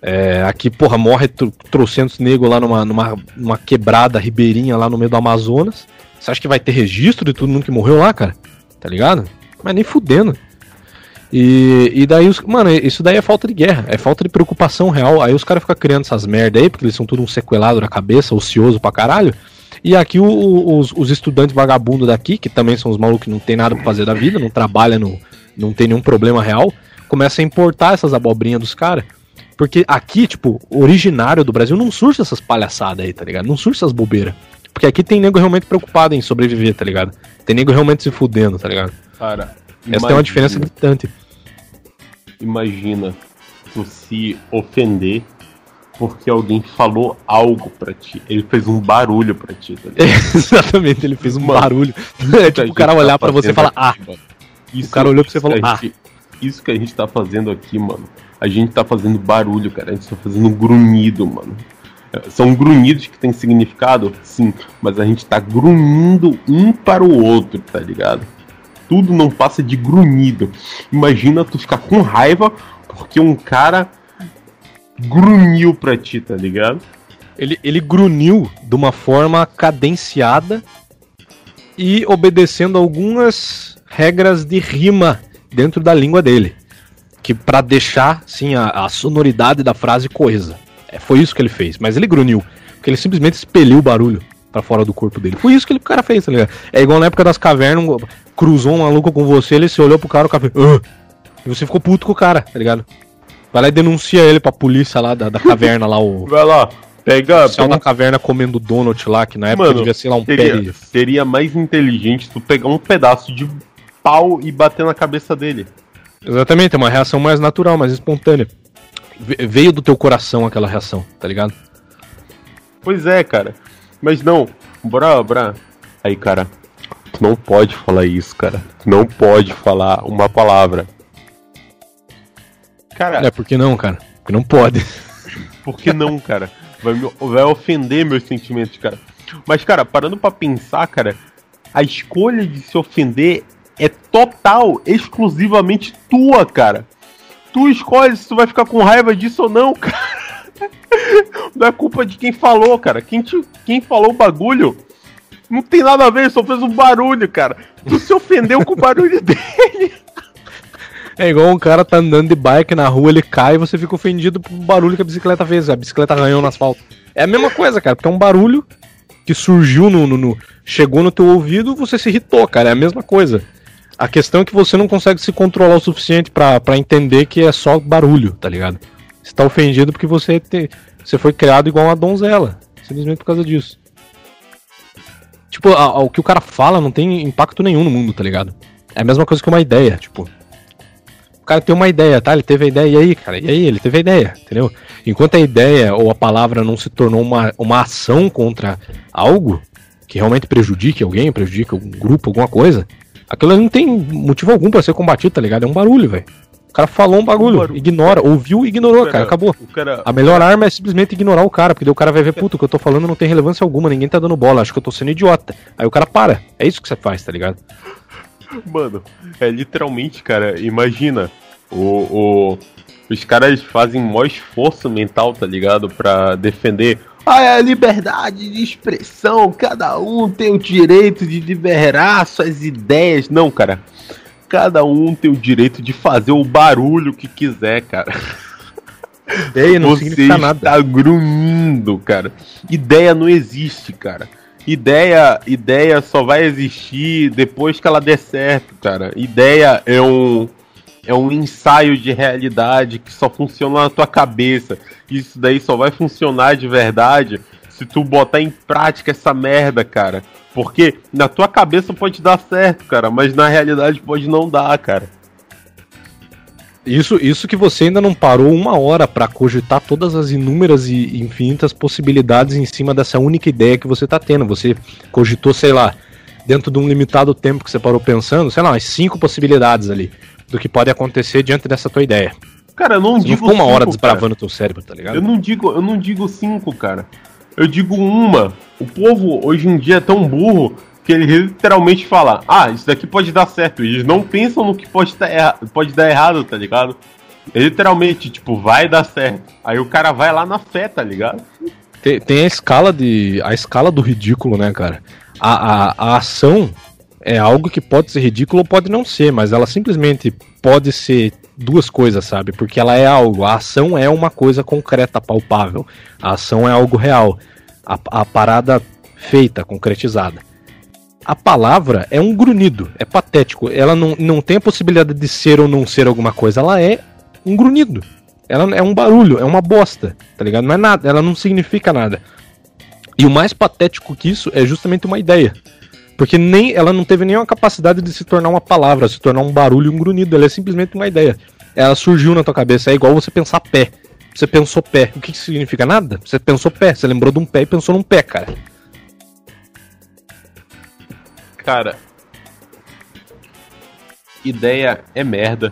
É, aqui, porra, morre tro trocentos negros lá numa, numa, numa quebrada ribeirinha lá no meio do Amazonas. Você acha que vai ter registro de todo mundo que morreu lá, cara? Tá ligado? Mas nem fudendo. E, e daí, os, mano, isso daí é falta de guerra, é falta de preocupação real. Aí os caras ficam criando essas merda aí, porque eles são tudo um sequelado na cabeça, ocioso pra caralho. E aqui o, os, os, estudantes vagabundos daqui, que também são os malucos que não tem nada pra fazer da vida, não trabalham, no, não tem nenhum problema real, começam a importar essas abobrinhas dos caras. Porque aqui, tipo, originário do Brasil não surge essas palhaçadas aí, tá ligado? Não surge essas bobeiras. Porque aqui tem nego realmente preocupado em sobreviver, tá ligado? Tem nego realmente se fudendo, tá ligado? Cara, essa tem uma diferença gritante. Imagina tu se ofender porque alguém falou algo pra ti. Ele fez um barulho pra ti, tá *laughs* Exatamente, ele fez um mano, barulho. *laughs* É tipo o cara tá olhar tá pra você e falar, ah. Isso, o cara olhou pra você e falou, ah. isso que a gente tá fazendo aqui, mano. A gente tá fazendo barulho, cara. A gente tá fazendo grunhido, mano. É, são grunhidos que tem significado? Sim, mas a gente tá grunhindo um para o outro, tá ligado? Tudo não passa de grunhido. Imagina tu ficar com raiva porque um cara grunhiu pra ti, tá ligado? Ele, ele grunhiu de uma forma cadenciada e obedecendo algumas regras de rima dentro da língua dele. Que para deixar, sim, a, a, sonoridade da frase coesa. É, foi isso que ele fez. Mas ele grunhiu. Porque ele simplesmente expeliu o barulho para fora do corpo dele. Foi isso que ele, o cara fez, tá ligado? É igual na época das cavernas, cruzou um maluco com você, ele se olhou pro cara, o cara fez, uh! e você ficou puto com o cara, tá ligado? Vai lá e denuncia ele pra polícia lá da, da caverna lá, o. Vai lá. Pega. O céu da caverna comendo donut lá, que na época Mano, devia ser lá um seria, pé. Seria mais inteligente tu pegar um pedaço de pau e bater na cabeça dele. Exatamente, é uma reação mais natural, mais espontânea. Veio do teu coração aquela reação, tá ligado? Pois é, cara. Mas não, bora, bora. Aí, cara, tu não pode falar isso, cara. Tu não pode falar uma palavra. Cara. É, por que não, cara? Porque não pode. Por que não, cara? Vai, me, vai ofender meus sentimentos, cara. Mas, cara, parando pra pensar, cara, a escolha de se ofender é total, exclusivamente tua, cara. Tu escolhe se tu vai ficar com raiva disso ou não, *laughs* cara. Não é culpa de quem falou, cara. Quem, te, quem falou o bagulho não tem nada a ver, só fez um barulho, cara. Tu se ofendeu com o barulho dele. É igual um cara tá andando de bike na rua, ele cai e você fica ofendido pro barulho que a bicicleta fez. A bicicleta arranhou no asfalto. É a mesma coisa, cara, porque é um barulho que surgiu no, no, no, chegou no teu ouvido, você se irritou, cara. É a mesma coisa. A questão é que você não consegue se controlar o suficiente para entender que é só barulho, tá ligado? Você tá ofendido porque você, te, você foi criado igual uma donzela. Simplesmente por causa disso. Tipo, a, a, o que o cara fala não tem impacto nenhum no mundo, tá ligado? É a mesma coisa que uma ideia, tipo cara tem uma ideia, tá? Ele teve a ideia, e aí, cara? E aí, ele teve a ideia, entendeu? Enquanto a ideia ou a palavra não se tornou uma, uma ação contra algo que realmente prejudique alguém, prejudique um grupo, alguma coisa, aquilo não tem motivo algum para ser combatido, tá ligado? É um barulho, velho. O cara falou um bagulho, ignora, ouviu e ignorou, cara, cara, acabou. Cara... A melhor arma é simplesmente ignorar o cara, porque daí o cara vai ver, puto, o que eu tô falando não tem relevância alguma, ninguém tá dando bola, acho que eu tô sendo idiota. Aí o cara para. É isso que você faz, tá ligado? Mano, é literalmente, cara, imagina. O, o, os caras fazem maior esforço mental, tá ligado? Pra defender. Ah, é a liberdade de expressão, cada um tem o direito de liberar suas ideias. Não, cara. Cada um tem o direito de fazer o barulho que quiser, cara. Ideia não Você significa nada. Tá grunhindo, cara. Ideia não existe, cara ideia, ideia só vai existir depois que ela der certo, cara. Ideia é um é um ensaio de realidade que só funciona na tua cabeça. Isso daí só vai funcionar de verdade se tu botar em prática essa merda, cara. Porque na tua cabeça pode dar certo, cara, mas na realidade pode não dar, cara. Isso, isso que você ainda não parou uma hora para cogitar todas as inúmeras e infinitas possibilidades em cima dessa única ideia que você tá tendo. Você cogitou, sei lá, dentro de um limitado tempo que você parou pensando, sei lá, umas cinco possibilidades ali do que pode acontecer diante dessa tua ideia. Cara, eu não você digo. Não uma cinco, hora desbravando o teu cérebro, tá ligado? Eu não digo, eu não digo cinco, cara. Eu digo uma. O povo hoje em dia é tão burro que ele literalmente fala: Ah, isso daqui pode dar certo. Eles não pensam no que pode, tá pode dar errado, tá ligado? Literalmente, tipo, vai dar certo. Aí o cara vai lá na fé, tá ligado? Tem, tem a escala de. a escala do ridículo, né, cara? A, a, a ação é algo que pode ser ridículo ou pode não ser, mas ela simplesmente pode ser duas coisas, sabe? Porque ela é algo. A ação é uma coisa concreta, palpável. A ação é algo real. A, a parada feita, concretizada. A palavra é um grunhido, é patético. Ela não, não tem a possibilidade de ser ou não ser alguma coisa. Ela é um grunhido. Ela é um barulho, é uma bosta, tá ligado? Não é nada, ela não significa nada. E o mais patético que isso é justamente uma ideia. Porque nem ela não teve nenhuma capacidade de se tornar uma palavra, se tornar um barulho, um grunhido. Ela é simplesmente uma ideia. Ela surgiu na tua cabeça. É igual você pensar pé. Você pensou pé. O que, que significa? Nada. Você pensou pé. Você lembrou de um pé e pensou num pé, cara. Cara, ideia é merda.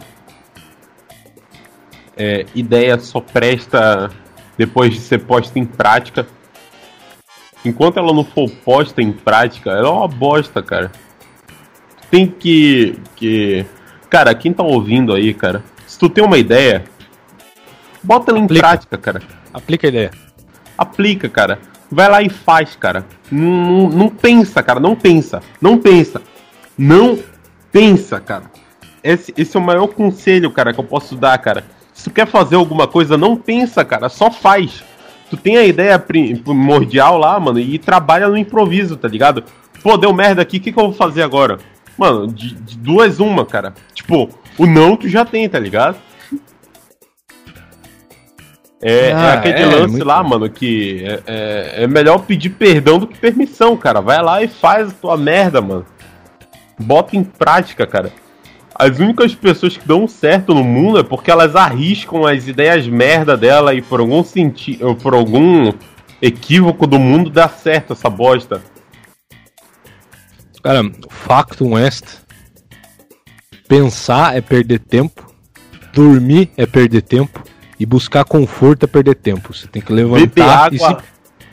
É, ideia só presta depois de ser posta em prática. Enquanto ela não for posta em prática, ela é uma bosta, cara. Tem que. que... Cara, quem tá ouvindo aí, cara, se tu tem uma ideia, bota ela em Aplica. prática, cara. Aplica a ideia. Aplica, cara. Vai lá e faz, cara. Não, não, não pensa, cara. Não pensa. Não pensa. Não pensa, cara. Esse, esse é o maior conselho, cara, que eu posso dar, cara se tu quer fazer alguma coisa, não pensa, cara, só faz. Tu tem a ideia primordial lá, mano, e trabalha no improviso, tá ligado? Pô, deu merda aqui, o que, que eu vou fazer agora? Mano, de, de, duas uma, cara. Tipo, o não tu já tem, tá ligado? É, é ah, é aquele é, lance lá, bom. mano, que é, é, é, melhor pedir perdão do que permissão, cara. Vai lá e faz a tua merda, mano. Bota em prática, cara as únicas pessoas que dão certo no mundo é porque elas arriscam as ideias merda dela e por algum sentido, por algum equívoco do mundo dá certo essa bosta. Cara, factum est. Pensar é perder tempo, dormir é perder tempo e buscar conforto é perder tempo. Você tem que levantar Beber água se...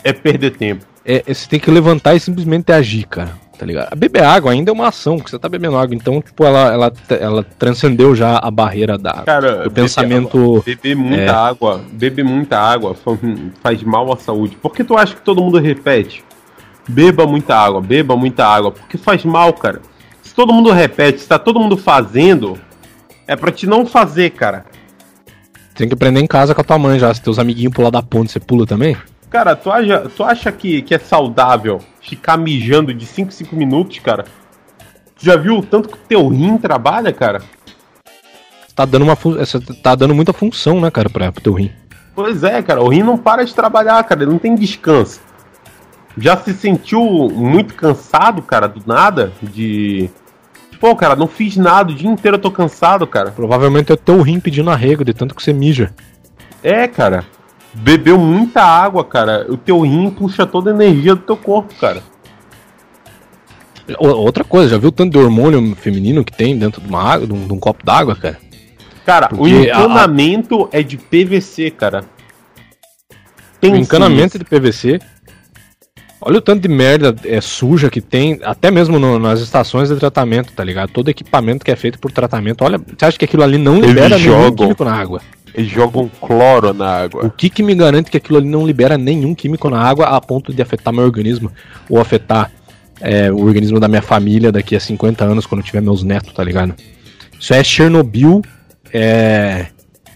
é perder tempo. É, você tem que levantar e simplesmente agir, cara tá ligado? Beber água ainda é uma ação, que você tá bebendo água, então, tipo, ela, ela, ela transcendeu já a barreira da, Cara, do pensamento. Beber muita é... água, beber muita água faz mal à saúde. Por que tu acha que todo mundo repete? Beba muita água, beba muita água, porque faz mal, cara. Se todo mundo repete, se tá todo mundo fazendo, é pra te não fazer, cara. Tem que aprender em casa com a tua mãe já. Se teus amiguinhos pular da ponte, você pula também? Cara, tu acha, tu acha que, que é saudável ficar mijando de 5 5 minutos, cara? Tu já viu o tanto que o teu rim trabalha, cara? Tá dando, uma tá dando muita função, né, cara, pra, pro teu rim. Pois é, cara, o rim não para de trabalhar, cara, ele não tem descanso. Já se sentiu muito cansado, cara, do nada? De. Pô, cara, não fiz nada, o dia inteiro eu tô cansado, cara. Provavelmente é o teu rim pedindo arrego de tanto que você mija. É, cara bebeu muita água, cara, o teu rim puxa toda a energia do teu corpo, cara. Outra coisa, já viu o tanto de hormônio feminino que tem dentro de uma água, de um, de um copo d'água, cara? Cara, Porque o encanamento a... é de PVC, cara. Tem o encanamento de PVC. Olha o tanto de merda é, suja que tem, até mesmo no, nas estações de tratamento, tá ligado? Todo equipamento que é feito por tratamento. Olha, você acha que aquilo ali não libera nenhum químico na água? Eles jogam cloro na água. O que, que me garante que aquilo ali não libera nenhum químico na água a ponto de afetar meu organismo ou afetar é, o organismo da minha família daqui a 50 anos, quando eu tiver meus netos, tá ligado? Isso é Chernobyl é,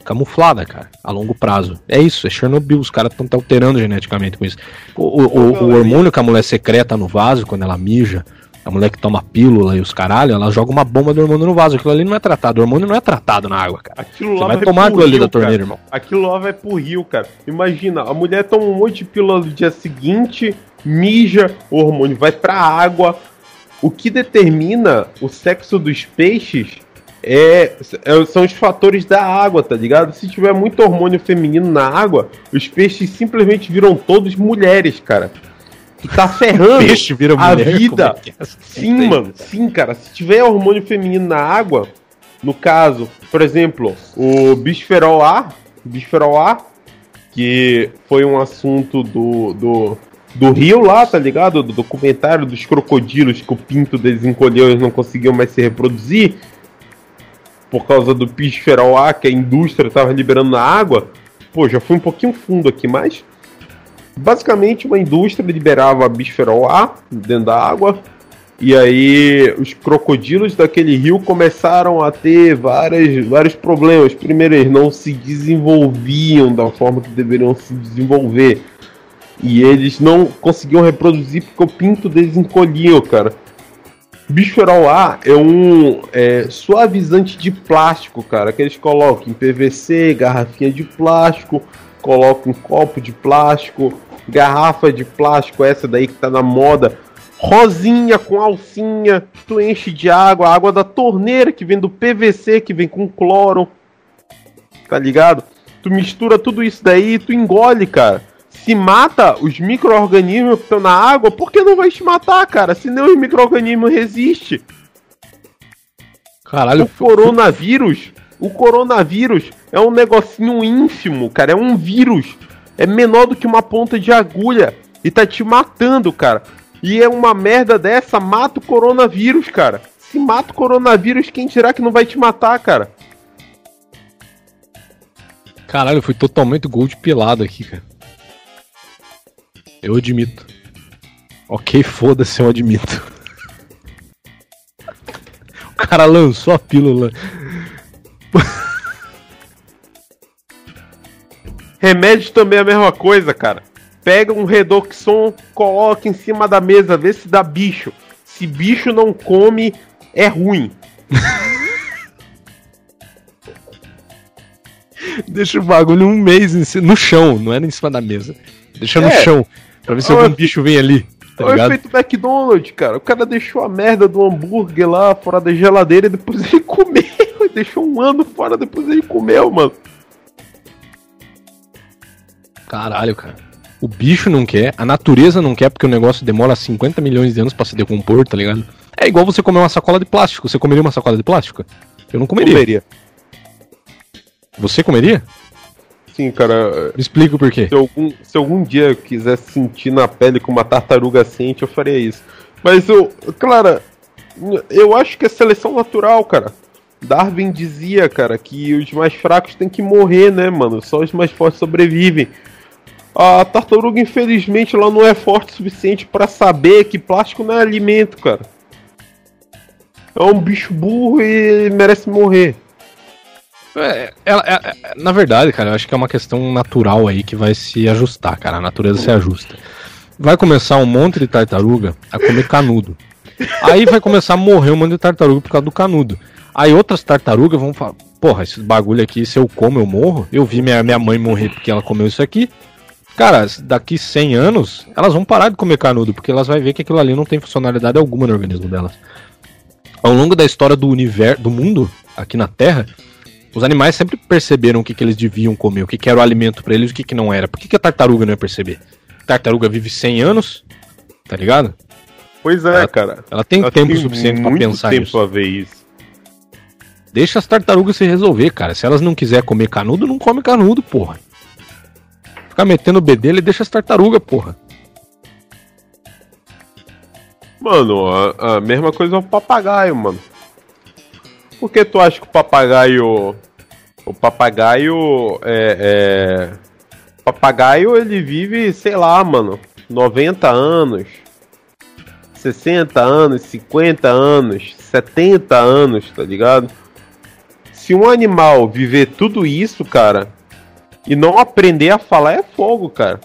camuflada, cara, a longo prazo. É isso, é Chernobyl, os caras estão alterando geneticamente com isso. O, o, o, o hormônio que a mulher secreta no vaso quando ela mija, a mulher que toma pílula e os caralho, ela joga uma bomba do hormônio no vaso. Aquilo ali não é tratado. O hormônio não é tratado na água, cara. Aquilo lá Você vai, vai tomar aquilo ali da torneira, irmão. Aquilo lá vai pro rio, cara. Imagina, a mulher toma um monte de pílula no dia seguinte, mija, o hormônio vai pra água. O que determina o sexo dos peixes é, é, são os fatores da água, tá ligado? Se tiver muito hormônio feminino na água, os peixes simplesmente viram todos mulheres, cara. Tá ferrando Peixe vira a vida. É é? Sim, mano. Sim, cara. Se tiver hormônio feminino na água, no caso, por exemplo, o bisferol A, bisferol A, que foi um assunto do, do, do Rio lá, tá ligado? Do documentário dos crocodilos que o pinto deles encolheu e não conseguiam mais se reproduzir. por causa do bisferol A que a indústria estava liberando na água. Pô, já fui um pouquinho fundo aqui, mas basicamente uma indústria liberava bisferol A dentro da água. E aí os crocodilos daquele rio começaram a ter várias, vários problemas. Primeiro, eles não se desenvolviam da forma que deveriam se desenvolver. E eles não conseguiam reproduzir porque o pinto deles encolhia, cara. Bichoral A é um é, suavizante de plástico, cara, que eles colocam em PVC, garrafinha de plástico, colocam em copo de plástico, garrafa de plástico, essa daí que tá na moda, rosinha com alcinha, tu enche de água, água da torneira que vem do PVC, que vem com cloro, tá ligado? Tu mistura tudo isso daí e tu engole, cara se mata os micro-organismos que estão na água, por que não vai te matar, cara? Se nem os micro-organismos resistem. Caralho, o coronavírus, o coronavírus é um negocinho ínfimo, cara, é um vírus. É menor do que uma ponta de agulha e tá te matando, cara. E é uma merda dessa, mata o coronavírus, cara. Se mata o coronavírus, quem dirá que não vai te matar, cara? Caralho, eu fui totalmente gold pilado aqui, cara. Eu admito. Ok, foda-se, eu admito. *laughs* o cara lançou a pílula. Remédio também é a mesma coisa, cara. Pega um Redoxon, coloca em cima da mesa, vê se dá bicho. Se bicho não come, é ruim. *laughs* Deixa o bagulho um mês no chão, não é em cima da mesa. Deixa no é. chão. Pra ver se algum bicho vem ali. Tá o efeito McDonald's, cara. O cara deixou a merda do hambúrguer lá fora da geladeira e depois *laughs* ele comeu. deixou um ano fora, depois ele comeu, mano. Caralho, cara. O bicho não quer, a natureza não quer, porque o negócio demora 50 milhões de anos para se decompor, tá ligado? É igual você comer uma sacola de plástico. Você comeria uma sacola de plástico? Eu não comeria. comeria. Você comeria? assim, cara. Me explica o porquê. Se algum, se algum dia eu quiser sentir na pele como uma tartaruga sente, eu faria isso. Mas eu, claro, eu acho que é seleção natural, cara. Darwin dizia, cara, que os mais fracos têm que morrer, né, mano? Só os mais fortes sobrevivem. A tartaruga, infelizmente, ela não é forte o suficiente para saber que plástico não é alimento, cara. É um bicho burro e merece morrer. É, ela, é, é, na verdade, cara, eu acho que é uma questão natural aí que vai se ajustar, cara. A natureza se ajusta. Vai começar um monte de tartaruga a comer canudo. Aí vai começar a morrer um monte de tartaruga por causa do canudo. Aí outras tartarugas vão falar: Porra, esse bagulho aqui, se eu como, eu morro. Eu vi minha, minha mãe morrer porque ela comeu isso aqui. Cara, daqui 100 anos, elas vão parar de comer canudo, porque elas vão ver que aquilo ali não tem funcionalidade alguma no organismo delas. Ao longo da história do universo, do mundo, aqui na Terra, os animais sempre perceberam o que, que eles deviam comer, o que, que era o alimento para eles e o que, que não era. Por que, que a tartaruga não ia perceber? A tartaruga vive 100 anos, tá ligado? Pois é, ela, cara. Ela tem ela tempo tem suficiente para pensar tempo nisso. A ver isso. Deixa as tartarugas se resolver, cara. Se elas não quiser comer canudo, não come canudo, porra. Ficar metendo o bedelho e deixa as tartarugas, porra. Mano, a, a mesma coisa é o papagaio, mano. Por que tu acha que o papagaio o papagaio é, é, papagaio ele vive, sei lá, mano, 90 anos, 60 anos, 50 anos, 70 anos, tá ligado? Se um animal viver tudo isso, cara, e não aprender a falar é fogo, cara.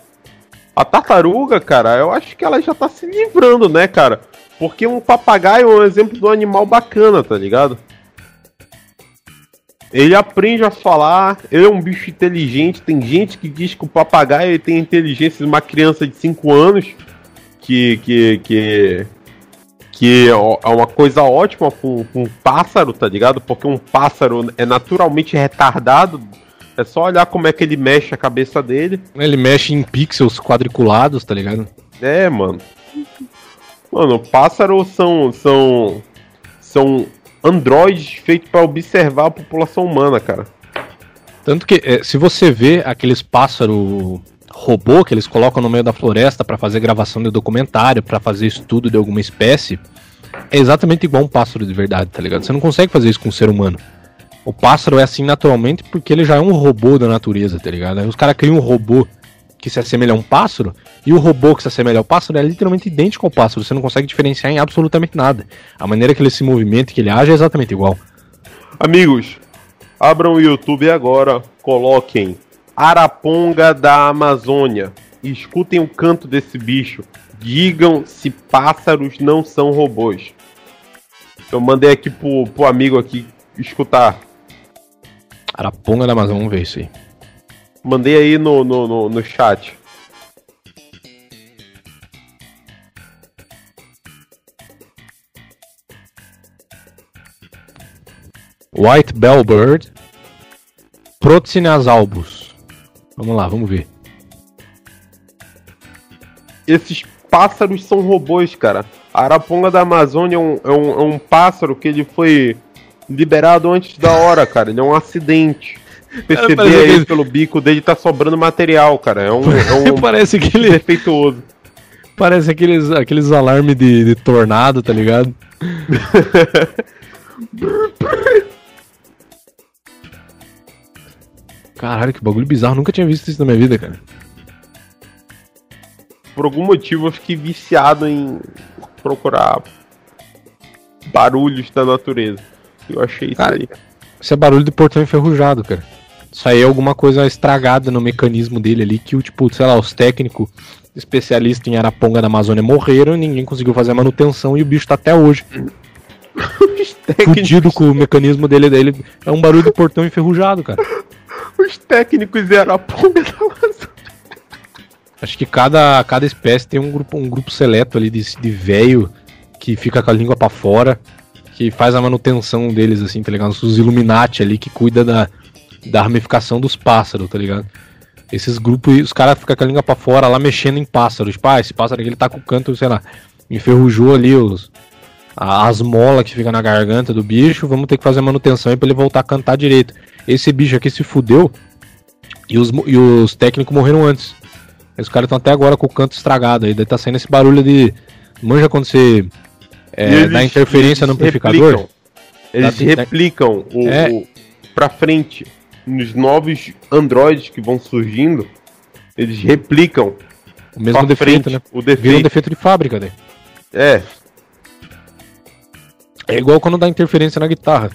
A tartaruga, cara, eu acho que ela já tá se livrando, né, cara? Porque um papagaio é um exemplo de um animal bacana, tá ligado? Ele aprende a falar, ele é um bicho inteligente. Tem gente que diz que o papagaio tem inteligência de uma criança de 5 anos, que, que, que, que é uma coisa ótima para um pássaro, tá ligado? Porque um pássaro é naturalmente retardado. É só olhar como é que ele mexe a cabeça dele. Ele mexe em pixels quadriculados, tá ligado? É, mano. Mano, pássaros são. são. são androides feitos para observar a população humana, cara. Tanto que, é, se você vê aqueles pássaros robô que eles colocam no meio da floresta para fazer gravação de documentário, para fazer estudo de alguma espécie, é exatamente igual um pássaro de verdade, tá ligado? Você não consegue fazer isso com um ser humano. O pássaro é assim naturalmente porque ele já é um robô da natureza, tá ligado? Aí os caras criam um robô que se assemelha a um pássaro, e o robô que se assemelha ao pássaro é literalmente idêntico ao pássaro, você não consegue diferenciar em absolutamente nada. A maneira que ele se movimenta que ele age é exatamente igual. Amigos, abram o YouTube agora, coloquem Araponga da Amazônia escutem o canto desse bicho. Digam se pássaros não são robôs. Eu mandei aqui pro, pro amigo aqui escutar. Araponga da Amazônia, vamos ver isso aí. Mandei aí no, no, no, no chat. White Bellbird, Protcineas albus. Vamos lá, vamos ver. Esses pássaros são robôs, cara. A araponga da Amazônia é um, é um, é um pássaro que ele foi liberado antes da hora, cara. Ele é um acidente. Perceber aí que... pelo bico dele tá sobrando material, cara. É um, é um *laughs* parece que ele defeituoso. Parece aqueles, aqueles alarmes de, de tornado, tá ligado? Caralho, que bagulho bizarro. Nunca tinha visto isso na minha vida, cara. Por algum motivo eu fiquei viciado em procurar barulhos da natureza. Eu achei cara, isso aí. Isso é barulho de portão enferrujado, cara. Isso aí é alguma coisa estragada no mecanismo dele ali, que o tipo, sei lá, os técnicos especialistas em Araponga da Amazônia morreram, ninguém conseguiu fazer a manutenção e o bicho tá até hoje. *laughs* Fudido com o mecanismo dele, dele. É um barulho de portão enferrujado, cara. Os técnicos de Araponga da Amazônia. Acho que cada, cada espécie tem um grupo, um grupo seleto ali de, de velho que fica com a língua para fora, que faz a manutenção deles, assim, tá ligado? Os Illuminati ali que cuida da, da ramificação dos pássaros, tá ligado? Esses grupos, os caras ficam com a língua pra fora lá mexendo em pássaros. Tipo, ah, esse pássaro aqui ele tá com o canto, sei lá, enferrujou ali os, as molas que ficam na garganta do bicho, vamos ter que fazer manutenção aí pra ele voltar a cantar direito. Esse bicho aqui se fudeu e os, e os técnicos morreram antes. Os caras estão até agora com o canto estragado aí, daí tá saindo esse barulho de. Manja quando você é, dá interferência no amplificador? Replicam. Eles dá, replicam o, é, o pra frente nos novos Androids que vão surgindo, eles replicam o mesmo defeito, frente, né? O defeito. Vira um defeito de fábrica, né? É. É igual quando dá interferência na guitarra.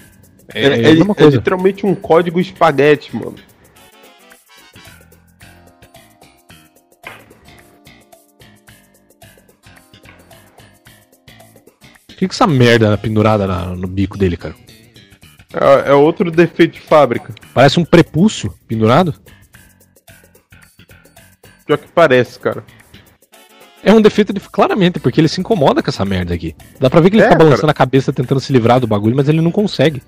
É, é, é, é literalmente um código espaguete, mano. Que, que essa merda pendurada na, no bico dele, cara? É, é, outro defeito de fábrica. Parece um prepúcio pendurado. Pior que parece, cara. É um defeito de, claramente, porque ele se incomoda com essa merda aqui. Dá pra ver que ele é, fica balançando cara. a cabeça tentando se livrar do bagulho, mas ele não consegue.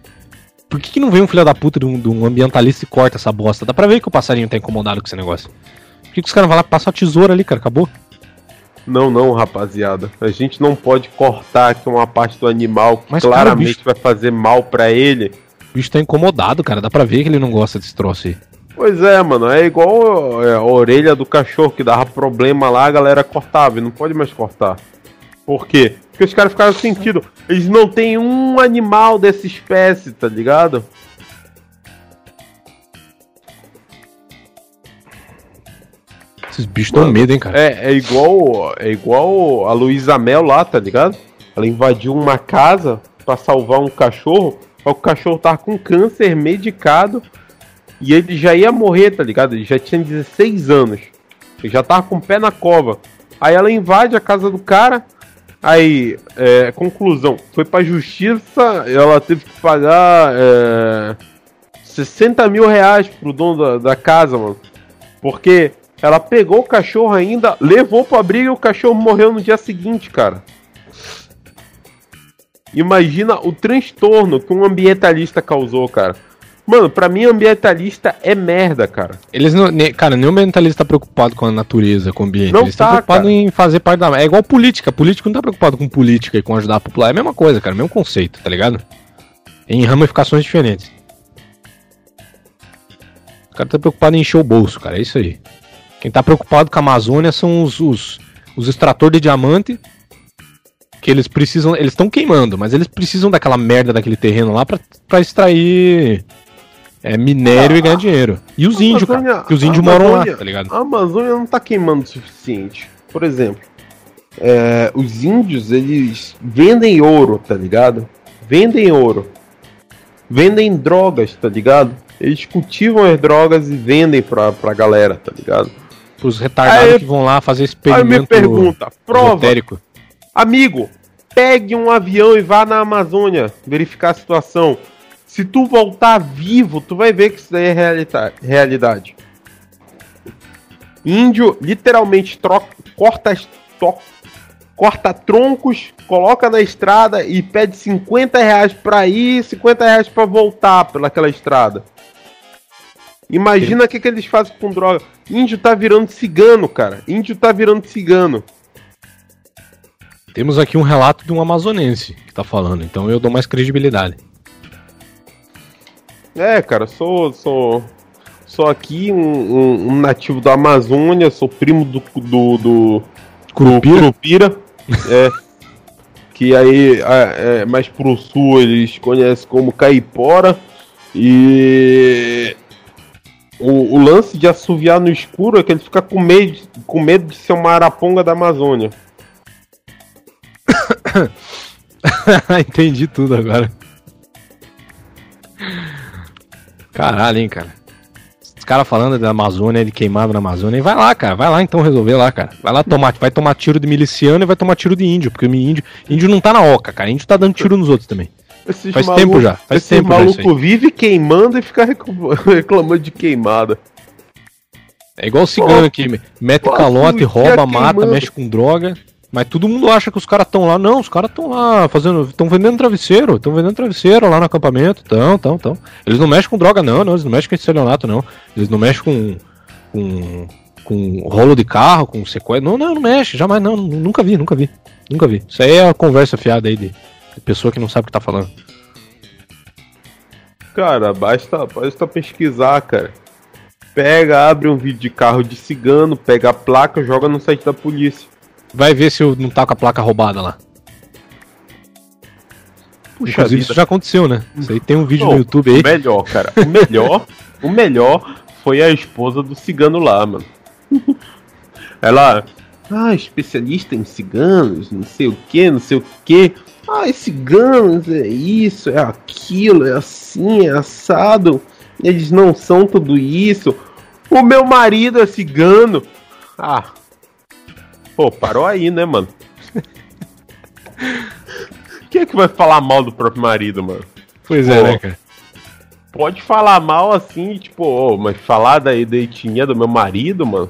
Por que, que não vem um filho da puta de um, de um, ambientalista e corta essa bosta? Dá pra ver que o passarinho tá incomodado com esse negócio. Por que, que os caras vão lá passar a tesoura ali, cara? Acabou. Não, não, rapaziada. A gente não pode cortar aqui uma parte do animal que Mas, claramente cara, vai fazer mal para ele. O bicho tá incomodado, cara. Dá pra ver que ele não gosta desse troço aí. Pois é, mano. É igual é, a orelha do cachorro que dava problema lá, a galera cortava. E não pode mais cortar. Por quê? Porque os caras ficaram sentindo. Eles não têm um animal dessa espécie, tá ligado? Esses bichos dão medo, hein, cara? É, é igual, é igual a Luísa Mel lá, tá ligado? Ela invadiu uma casa para salvar um cachorro. O cachorro tava com câncer medicado e ele já ia morrer, tá ligado? Ele já tinha 16 anos. Ele já tava com o pé na cova. Aí ela invade a casa do cara. Aí, é, conclusão, foi pra justiça, ela teve que pagar é, 60 mil reais pro dono da, da casa, mano. Porque ela pegou o cachorro ainda, levou pro abrigo e o cachorro morreu no dia seguinte, cara. Imagina o transtorno que um ambientalista causou, cara. Mano, pra mim ambientalista é merda, cara. Eles não. Ne, cara, nenhum ambientalista tá preocupado com a natureza, com o ambiente. Não Eles tá, preocupado em fazer parte da. É igual política. Político não tá preocupado com política e com ajudar a popular. É a mesma coisa, cara. Mesmo conceito, tá ligado? Em ramificações diferentes. O cara tá preocupado em encher o bolso, cara. É isso aí. Quem tá preocupado com a Amazônia são os, os, os extratores de diamante que eles precisam. Eles estão queimando, mas eles precisam daquela merda daquele terreno lá pra, pra extrair é, minério Ah, e ganhar dinheiro. E os índios, cara. Que os índios moram lá, tá ligado? A Amazônia não tá queimando o suficiente. Por exemplo, é, os índios, eles vendem ouro, tá ligado? Vendem ouro. Vendem drogas, tá ligado? Eles cultivam as drogas e vendem pra, pra galera, tá ligado? Pros retardados Aí- que vão lá fazer Aí experimento me pergunta, prova, esotérico. amigo, pegue um avião e vá na Amazônia verificar a situação. Se tu voltar vivo, tu vai ver que isso daí é realita- realidade. Índio literalmente troca, corta, to- corta troncos, coloca na estrada e pede 50 reais pra ir, 50 reais pra voltar pelaquela estrada. Imagina o que, que eles fazem com droga. Índio tá virando cigano, cara. Índio tá virando cigano. Temos aqui um relato de um amazonense que tá falando, então eu dou mais credibilidade. É, cara, sou sou sou aqui um, um- um nativo da Amazônia, sou primo do do, do Curupira? Curupira, *laughs* é, que aí é, mais pro sul eles conhecem como caipora e o, o lance de assoviar no escuro é que ele fica com medo, com medo de ser uma araponga da Amazônia. *coughs* Entendi tudo agora. Caralho, hein, cara. Os caras falando da Amazônia, de queimado na Amazônia. Vai lá, cara. Vai lá então resolver lá, cara. Vai lá tomar. Vai tomar tiro de miliciano e vai tomar tiro de índio. Porque o índio, índio não tá na oca, cara. Índio tá dando tiro nos outros também. Esses Faz tempo já, faz esse tempo já maluco vive queimando e fica reclam- *laughs* reclamando de queimada. É igual o cigano que mete pô, calote, rouba, mata, queimando. mexe com droga. Mas todo mundo acha que os caras estão lá. Não, os caras estão lá fazendo. estão vendendo travesseiro. Estão vendendo travesseiro lá no acampamento. Estão, estão, estão. Eles não mexem com droga, não, não. Eles não mexem com estelionato, não. Eles não mexem com. com. com rolo de carro, com sequestro. Não, não, não mexe. Jamais, não. Nunca vi, nunca vi. Nunca vi. Isso aí é a conversa fiada aí de pessoa que não sabe o que tá falando. Cara, basta, basta pesquisar, cara. Pega, abre um vídeo de carro de cigano, pega a placa, joga no site da polícia. Vai ver se eu não tá com a placa roubada lá. Puxa Inclusive, vida. isso já aconteceu, né? Isso aí tem um vídeo Não, no YouTube aí. O melhor, cara. O melhor, o melhor foi a esposa do cigano lá, mano. Ela, ah, especialista em ciganos, não sei o que, não sei o que. Ah, e ciganos é isso, é aquilo, é assim, é assado. Eles não são tudo isso. O meu marido é cigano. Ah. Pô, parou aí, né, mano? *laughs* Quem é que vai falar mal do próprio marido, mano? Pois é, Pô. né, cara? Pode falar mal assim, tipo, ô, mas falar da, da etnia do meu marido, mano.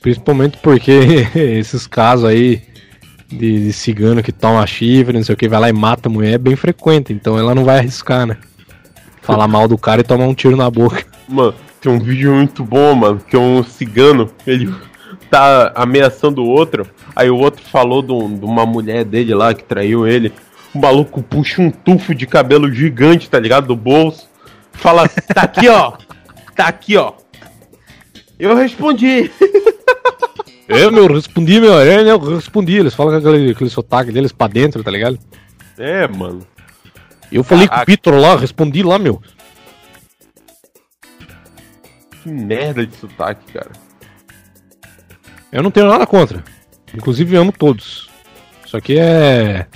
Principalmente porque *laughs* esses casos aí de, de cigano que toma chifre, não sei o que, vai lá e mata a mulher é bem frequente, então ela não vai arriscar, né? Falar mal do cara e tomar um tiro na boca. Mano, tem um vídeo muito bom, mano, que é um cigano, ele tá ameaçando o outro, aí o outro falou de, um- de uma mulher dele lá que traiu ele. O maluco puxa um tufo de cabelo gigante, tá ligado? Do bolso. Fala, tá aqui, ó. Tá aqui, ó. Eu respondi. Eu, meu, respondi, meu, é, né, eu respondi. Eles falam com aquele, aquele sotaque deles pra dentro, tá ligado? É, mano. Eu falei com Caraca. o Vitor lá, respondi lá, meu. Que merda de sotaque, cara. Eu não tenho nada contra. Inclusive, amo todos. Isso aqui é.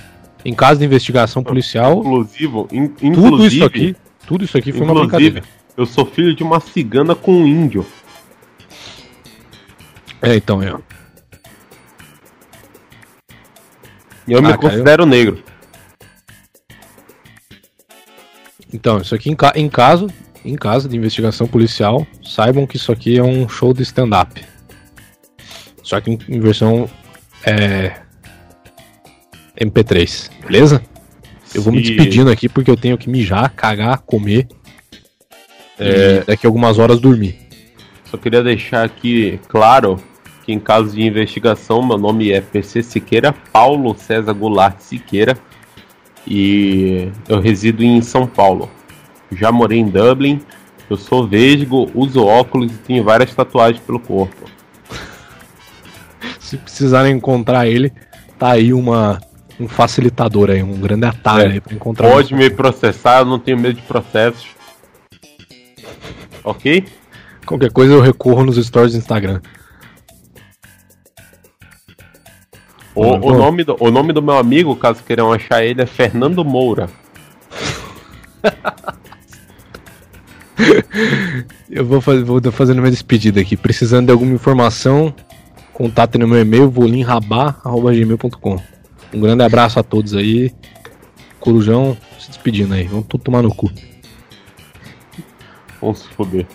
Em caso de investigação policial, Inclusive, in- tudo inclusive, isso aqui. Tudo isso aqui foi uma brincadeira. eu sou filho de uma cigana com um índio. É, então, é. E eu Ah, me cara, considero negro. Então, isso aqui em, ca- em caso, em caso de investigação policial, saibam que isso aqui é um show de stand-up. Só que em, versão é, MP3, beleza? Eu vou me despedindo aqui porque eu tenho que mijar, cagar, comer. É. E daqui a algumas horas dormir. Só queria deixar aqui claro que em caso de investigação, meu nome é PC Siqueira, Paulo César Goulart Siqueira. E eu resido em São Paulo. Já morei em Dublin. Eu sou vesgo, uso óculos e tenho várias tatuagens pelo corpo. Se precisarem encontrar ele, tá aí uma, um facilitador aí, um grande atalho É. aí pra encontrar. Pode me processar, eu não tenho medo de processos. Ok? Qualquer coisa eu recorro nos stories do Instagram. O, o, bom. nome do, o nome do meu amigo, caso queiram achar ele, é Fernando Moura. *laughs* Eu vou, faz, vou fazendo minha despedida aqui. Precisando de alguma informação, contate no meu e-mail, volinrabá.gmail.com. Um grande abraço a todos aí. Corujão se despedindo aí. Vamos tudo tomar no cu. Vamos se foder.